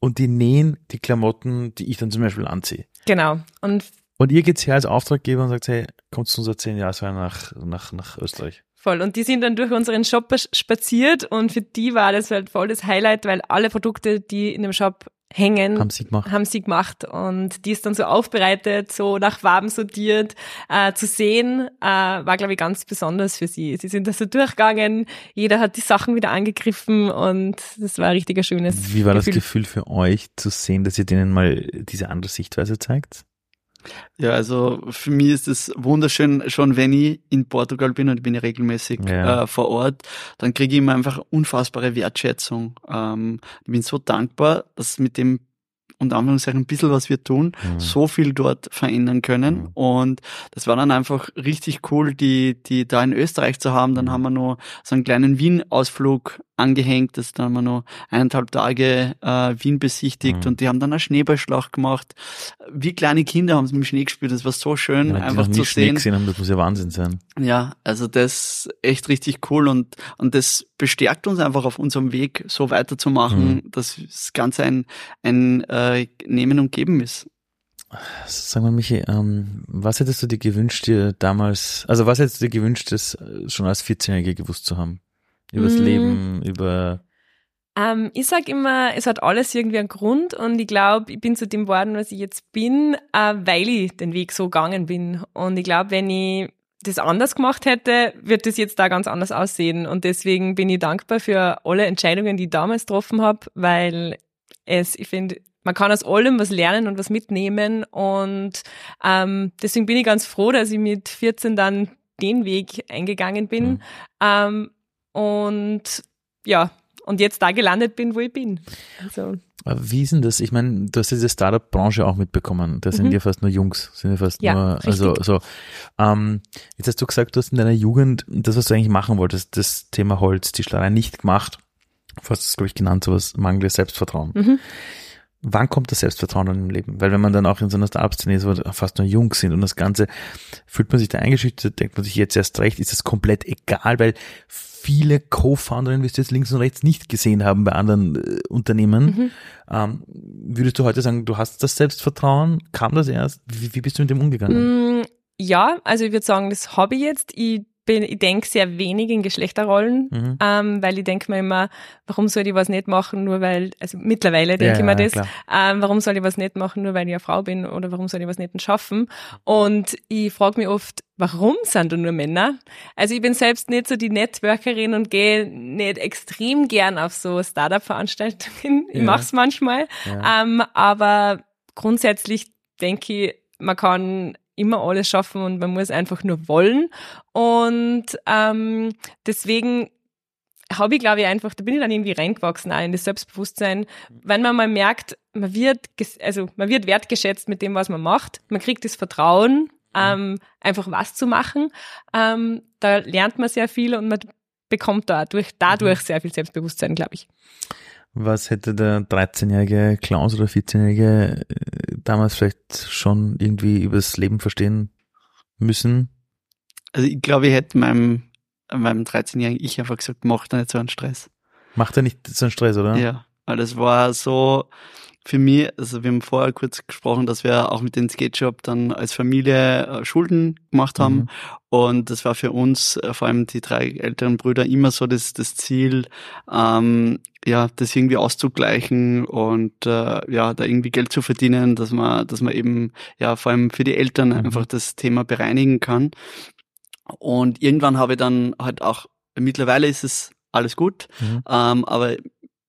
und die nähen die Klamotten, die ich dann zum Beispiel anziehe. Genau. Und Und ihr geht's her als Auftraggeber und sagt, hey, kommt zu unserer 10 Jahresfeier nach, nach, nach Österreich. Voll. Und die sind dann durch unseren Shop spaziert und für die war das halt voll das Highlight, weil alle Produkte, die in dem Shop hängen, Haben sie gemacht. haben sie gemacht und die ist dann so aufbereitet, so nach Farben sortiert, äh, zu sehen, äh, war glaube ich ganz besonders für sie. Sie sind da so durchgegangen, jeder hat die Sachen wieder angegriffen und das war ein richtig ein schönes Wie war das Gefühl. Gefühl für euch zu sehen, dass ihr denen mal diese andere Sichtweise zeigt? Ja, also für mich ist es wunderschön, schon wenn ich in Portugal bin und ich bin ja regelmäßig Ja. äh, vor Ort, dann kriege ich immer einfach unfassbare Wertschätzung. Ähm, ich bin so dankbar, dass mit dem und Anführungszeichen ein bisschen, was wir tun, Mhm. so viel dort verändern können. Mhm. Und das war dann einfach richtig cool, die, die da in Österreich zu haben. Dann Mhm. haben wir noch so einen kleinen Wien-Ausflug angehängt. Das dann haben wir noch eineinhalb Tage äh, Wien besichtigt Mhm. und die haben dann eine Schneeballschlacht gemacht. Wie kleine Kinder haben sie mit dem Schnee gespielt. Das war so schön, Ja, einfach zu Schnee sehen. gesehen haben, das muss ja Wahnsinn sein. Ja, also das echt richtig cool und, und das bestärkt uns einfach auf unserem Weg, so weiterzumachen, Mhm. dass das Ganze ein, ein äh, Nehmen und Geben ist. Sag mal, Michi, ähm, was hättest du dir gewünscht, dir damals, also was hättest du dir gewünscht, das schon als 14-Jährige gewusst zu haben? Übers Mm. Leben, über, Ähm, ich sag immer, es hat alles irgendwie einen Grund und ich glaube, ich bin zu dem geworden, was ich jetzt bin, äh, weil ich den Weg so gegangen bin. Und ich glaube, wenn ich das anders gemacht hätte, wird das jetzt da ganz anders aussehen. Und deswegen bin ich dankbar für alle Entscheidungen, die ich damals getroffen habe, weil es, ich finde, man kann aus allem was lernen und was mitnehmen. Und ähm, deswegen bin ich ganz froh, dass ich mit 14 dann den Weg eingegangen bin. Mhm. Ähm, und ja, und jetzt da gelandet bin, wo ich bin. Also, wie ist denn das? Ich meine, du hast diese Startup-Branche auch mitbekommen. Da sind Mhm. ja fast nur Jungs, sind ja fast Ja, nur, also richtig. so. Ähm, jetzt hast du gesagt, du hast in deiner Jugend das, was du eigentlich machen wolltest, das Thema Holz, Tischlerei nicht gemacht. Du hast es, glaube ich, genannt, sowas mangelndes Selbstvertrauen. mhm. Wann kommt das Selbstvertrauen dann im Leben? Weil wenn man dann auch in so einer Startup-Szene ist, wo fast nur Jungs sind und das Ganze, fühlt man sich da eingeschüchtert, denkt man sich jetzt erst recht, ist das komplett egal, weil viele Co-Founderinnen, wie du jetzt links und rechts nicht gesehen haben bei anderen äh, Unternehmen. Mhm. Ähm, würdest du heute sagen, du hast das Selbstvertrauen? Kam das erst? Wie, wie bist du mit dem umgegangen? Mm, Ja, also ich würde sagen, das habe ich jetzt. Ich bin, ich denke sehr wenig in Geschlechterrollen, Mhm. ähm, weil ich denke mir immer, warum soll ich was nicht machen, nur weil, also mittlerweile denke Ja, ich mir das, ähm, warum soll ich was nicht machen, nur weil ich eine Frau bin oder warum soll ich was nicht schaffen? Und ich frage mich oft, warum sind da nur Männer? Also ich bin selbst nicht so die Networkerin und gehe nicht extrem gern auf so Startup-Veranstaltungen. Ich Ja. mach's manchmal. Ja. Ähm, aber grundsätzlich denke ich, man kann immer alles schaffen und man muss einfach nur wollen. Und ähm, deswegen habe ich, glaube ich, einfach, da bin ich dann irgendwie reingewachsen auch in das Selbstbewusstsein, wenn man mal merkt, man wird, also man wird wertgeschätzt mit dem, was man macht, man kriegt das Vertrauen, ähm, einfach was zu machen, ähm, da lernt man sehr viel und man bekommt dadurch, dadurch sehr viel Selbstbewusstsein, glaube ich. Was hätte der 13-jährige Klaus oder 14-jährige äh, damals vielleicht schon irgendwie übers Leben verstehen müssen? Also ich glaube, ich hätte meinem, meinem 13-jährigen Ich einfach gesagt, mach da nicht so einen Stress. Macht er nicht so einen Stress, oder? Ja, weil das war so für mich, also wir haben vorher kurz gesprochen, dass wir auch mit dem Skate Shop dann als Familie äh, Schulden gemacht haben. Mhm. Und das war für uns, äh, vor allem die drei älteren Brüder, immer so das, das Ziel, ähm, ja, das irgendwie auszugleichen und äh, ja, da irgendwie Geld zu verdienen, dass man, dass man eben ja vor allem für die Eltern Mhm. einfach das Thema bereinigen kann. Und irgendwann habe ich dann halt auch, mittlerweile ist es alles gut, Mhm. ähm, aber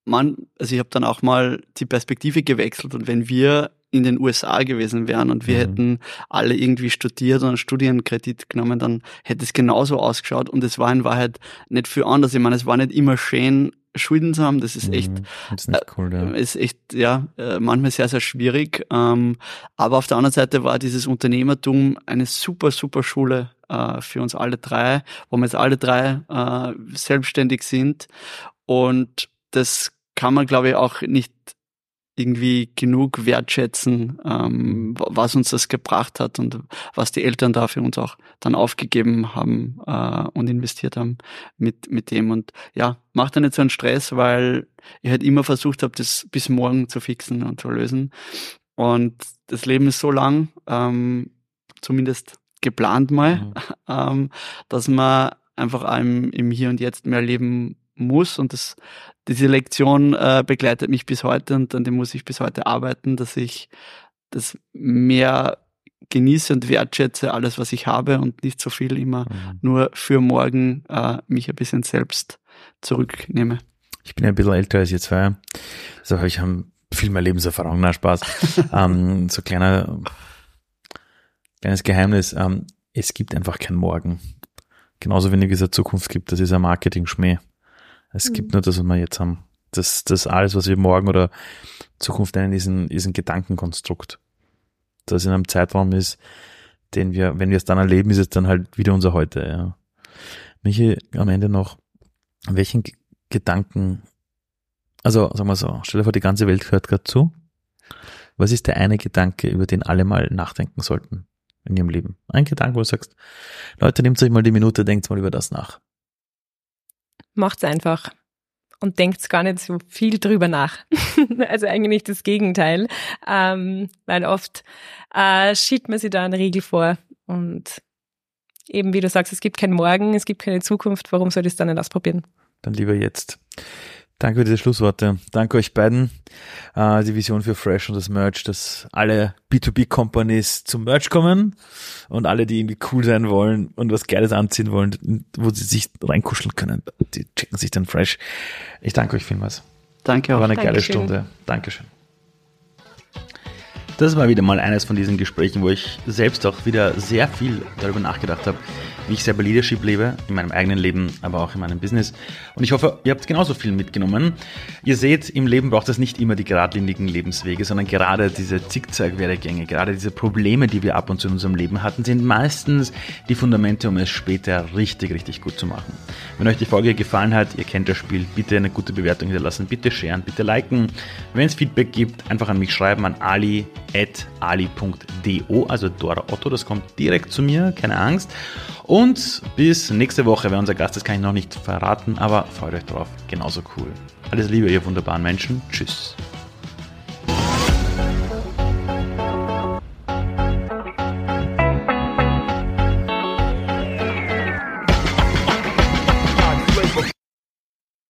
man, also ich habe dann auch mal die Perspektive gewechselt und wenn wir in den USA gewesen wären und wir Mhm. hätten alle irgendwie studiert und einen Studienkredit genommen, dann hätte es genauso ausgeschaut und es war in Wahrheit nicht viel anders. Ich meine, es war nicht immer schön, Schulden zu haben, das ist echt Mhm. Das ist cool, ja. ist echt, ja, äh, manchmal sehr, sehr schwierig. Ähm, aber auf der anderen Seite war dieses Unternehmertum eine super, super Schule. äh, für uns alle drei, wo wir jetzt alle drei äh, selbstständig sind. Und das kann man, glaube ich, auch nicht irgendwie genug wertschätzen, ähm, was uns das gebracht hat und was die Eltern da für uns auch dann aufgegeben haben äh, und investiert haben mit, mit dem. Und ja, macht dann nicht so einen Stress, weil ich halt immer versucht habe, das bis morgen zu fixen und zu lösen. Und das Leben ist so lang, ähm, zumindest geplant mal, mhm. ähm, dass man einfach einem im Hier und Jetzt mehr leben muss und das, diese Lektion äh, begleitet mich bis heute und an dem muss ich bis heute arbeiten, dass ich das mehr genieße und wertschätze alles, was ich habe und nicht so viel immer mhm. nur für morgen äh, mich ein bisschen selbst zurücknehme. Ich bin ein bisschen älter als ihr zwei, also ich habe viel mehr Lebenserfahrung, na Spaß. ähm, so kleiner, kleines Geheimnis, ähm, es gibt einfach kein Morgen. Genauso wenig es eine Zukunft gibt, das ist ein Marketing-Schmäh. Es mhm. gibt nur das, was wir jetzt haben. Das, das alles, was wir morgen oder Zukunft nennen, ist ein, ist ein Gedankenkonstrukt. Das in einem Zeitraum ist, den wir, wenn wir es dann erleben, ist es dann halt wieder unser Heute. Ja. Michi, am Ende noch, welchen G Gedanken, also sagen wir so, stell dir vor, die ganze Welt hört gerade zu. Was ist der eine Gedanke, über den alle mal nachdenken sollten in ihrem Leben? Ein Gedanke, wo du sagst, Leute, nehmt euch mal die Minute, denkt mal über das nach macht's einfach und denkt gar nicht so viel drüber nach. also eigentlich das Gegenteil, ähm, weil oft äh, schiebt man sich da eine Regel vor und eben wie du sagst, es gibt kein Morgen, es gibt keine Zukunft, warum soll ich es dann nicht ausprobieren? Dann lieber jetzt. Danke für diese Schlussworte. Danke euch beiden. Äh, die Vision für Fresh und das Merch, dass alle B2B-Companies zum Merch kommen und alle, die irgendwie cool sein wollen und was Geiles anziehen wollen, wo sie sich reinkuscheln können, die checken sich dann Fresh. Ich danke euch vielmals. Danke auch. War eine Dankeschön. geile Stunde. Dankeschön. Das war wieder mal eines von diesen Gesprächen, wo ich selbst auch wieder sehr viel darüber nachgedacht habe, wie ich selber Leadership lebe, in meinem eigenen Leben, aber auch in meinem Business. Und ich hoffe, ihr habt genauso viel mitgenommen. Ihr seht, im Leben braucht es nicht immer die geradlinigen Lebenswege, sondern gerade diese Zickzack-Werdegänge, gerade diese Probleme, die wir ab und zu in unserem Leben hatten, sind meistens die Fundamente, um es später richtig, richtig gut zu machen. Wenn euch die Folge gefallen hat, ihr kennt das Spiel, bitte eine gute Bewertung hinterlassen, bitte sharen, bitte liken. Wenn es Feedback gibt, einfach an mich schreiben, an ali ali.do, also Dora Otto, das kommt direkt zu mir, keine Angst. Und bis nächste Woche, wer unser Gast ist, kann ich noch nicht verraten, aber freut euch drauf, genauso cool. Alles Liebe, ihr wunderbaren Menschen. Tschüss.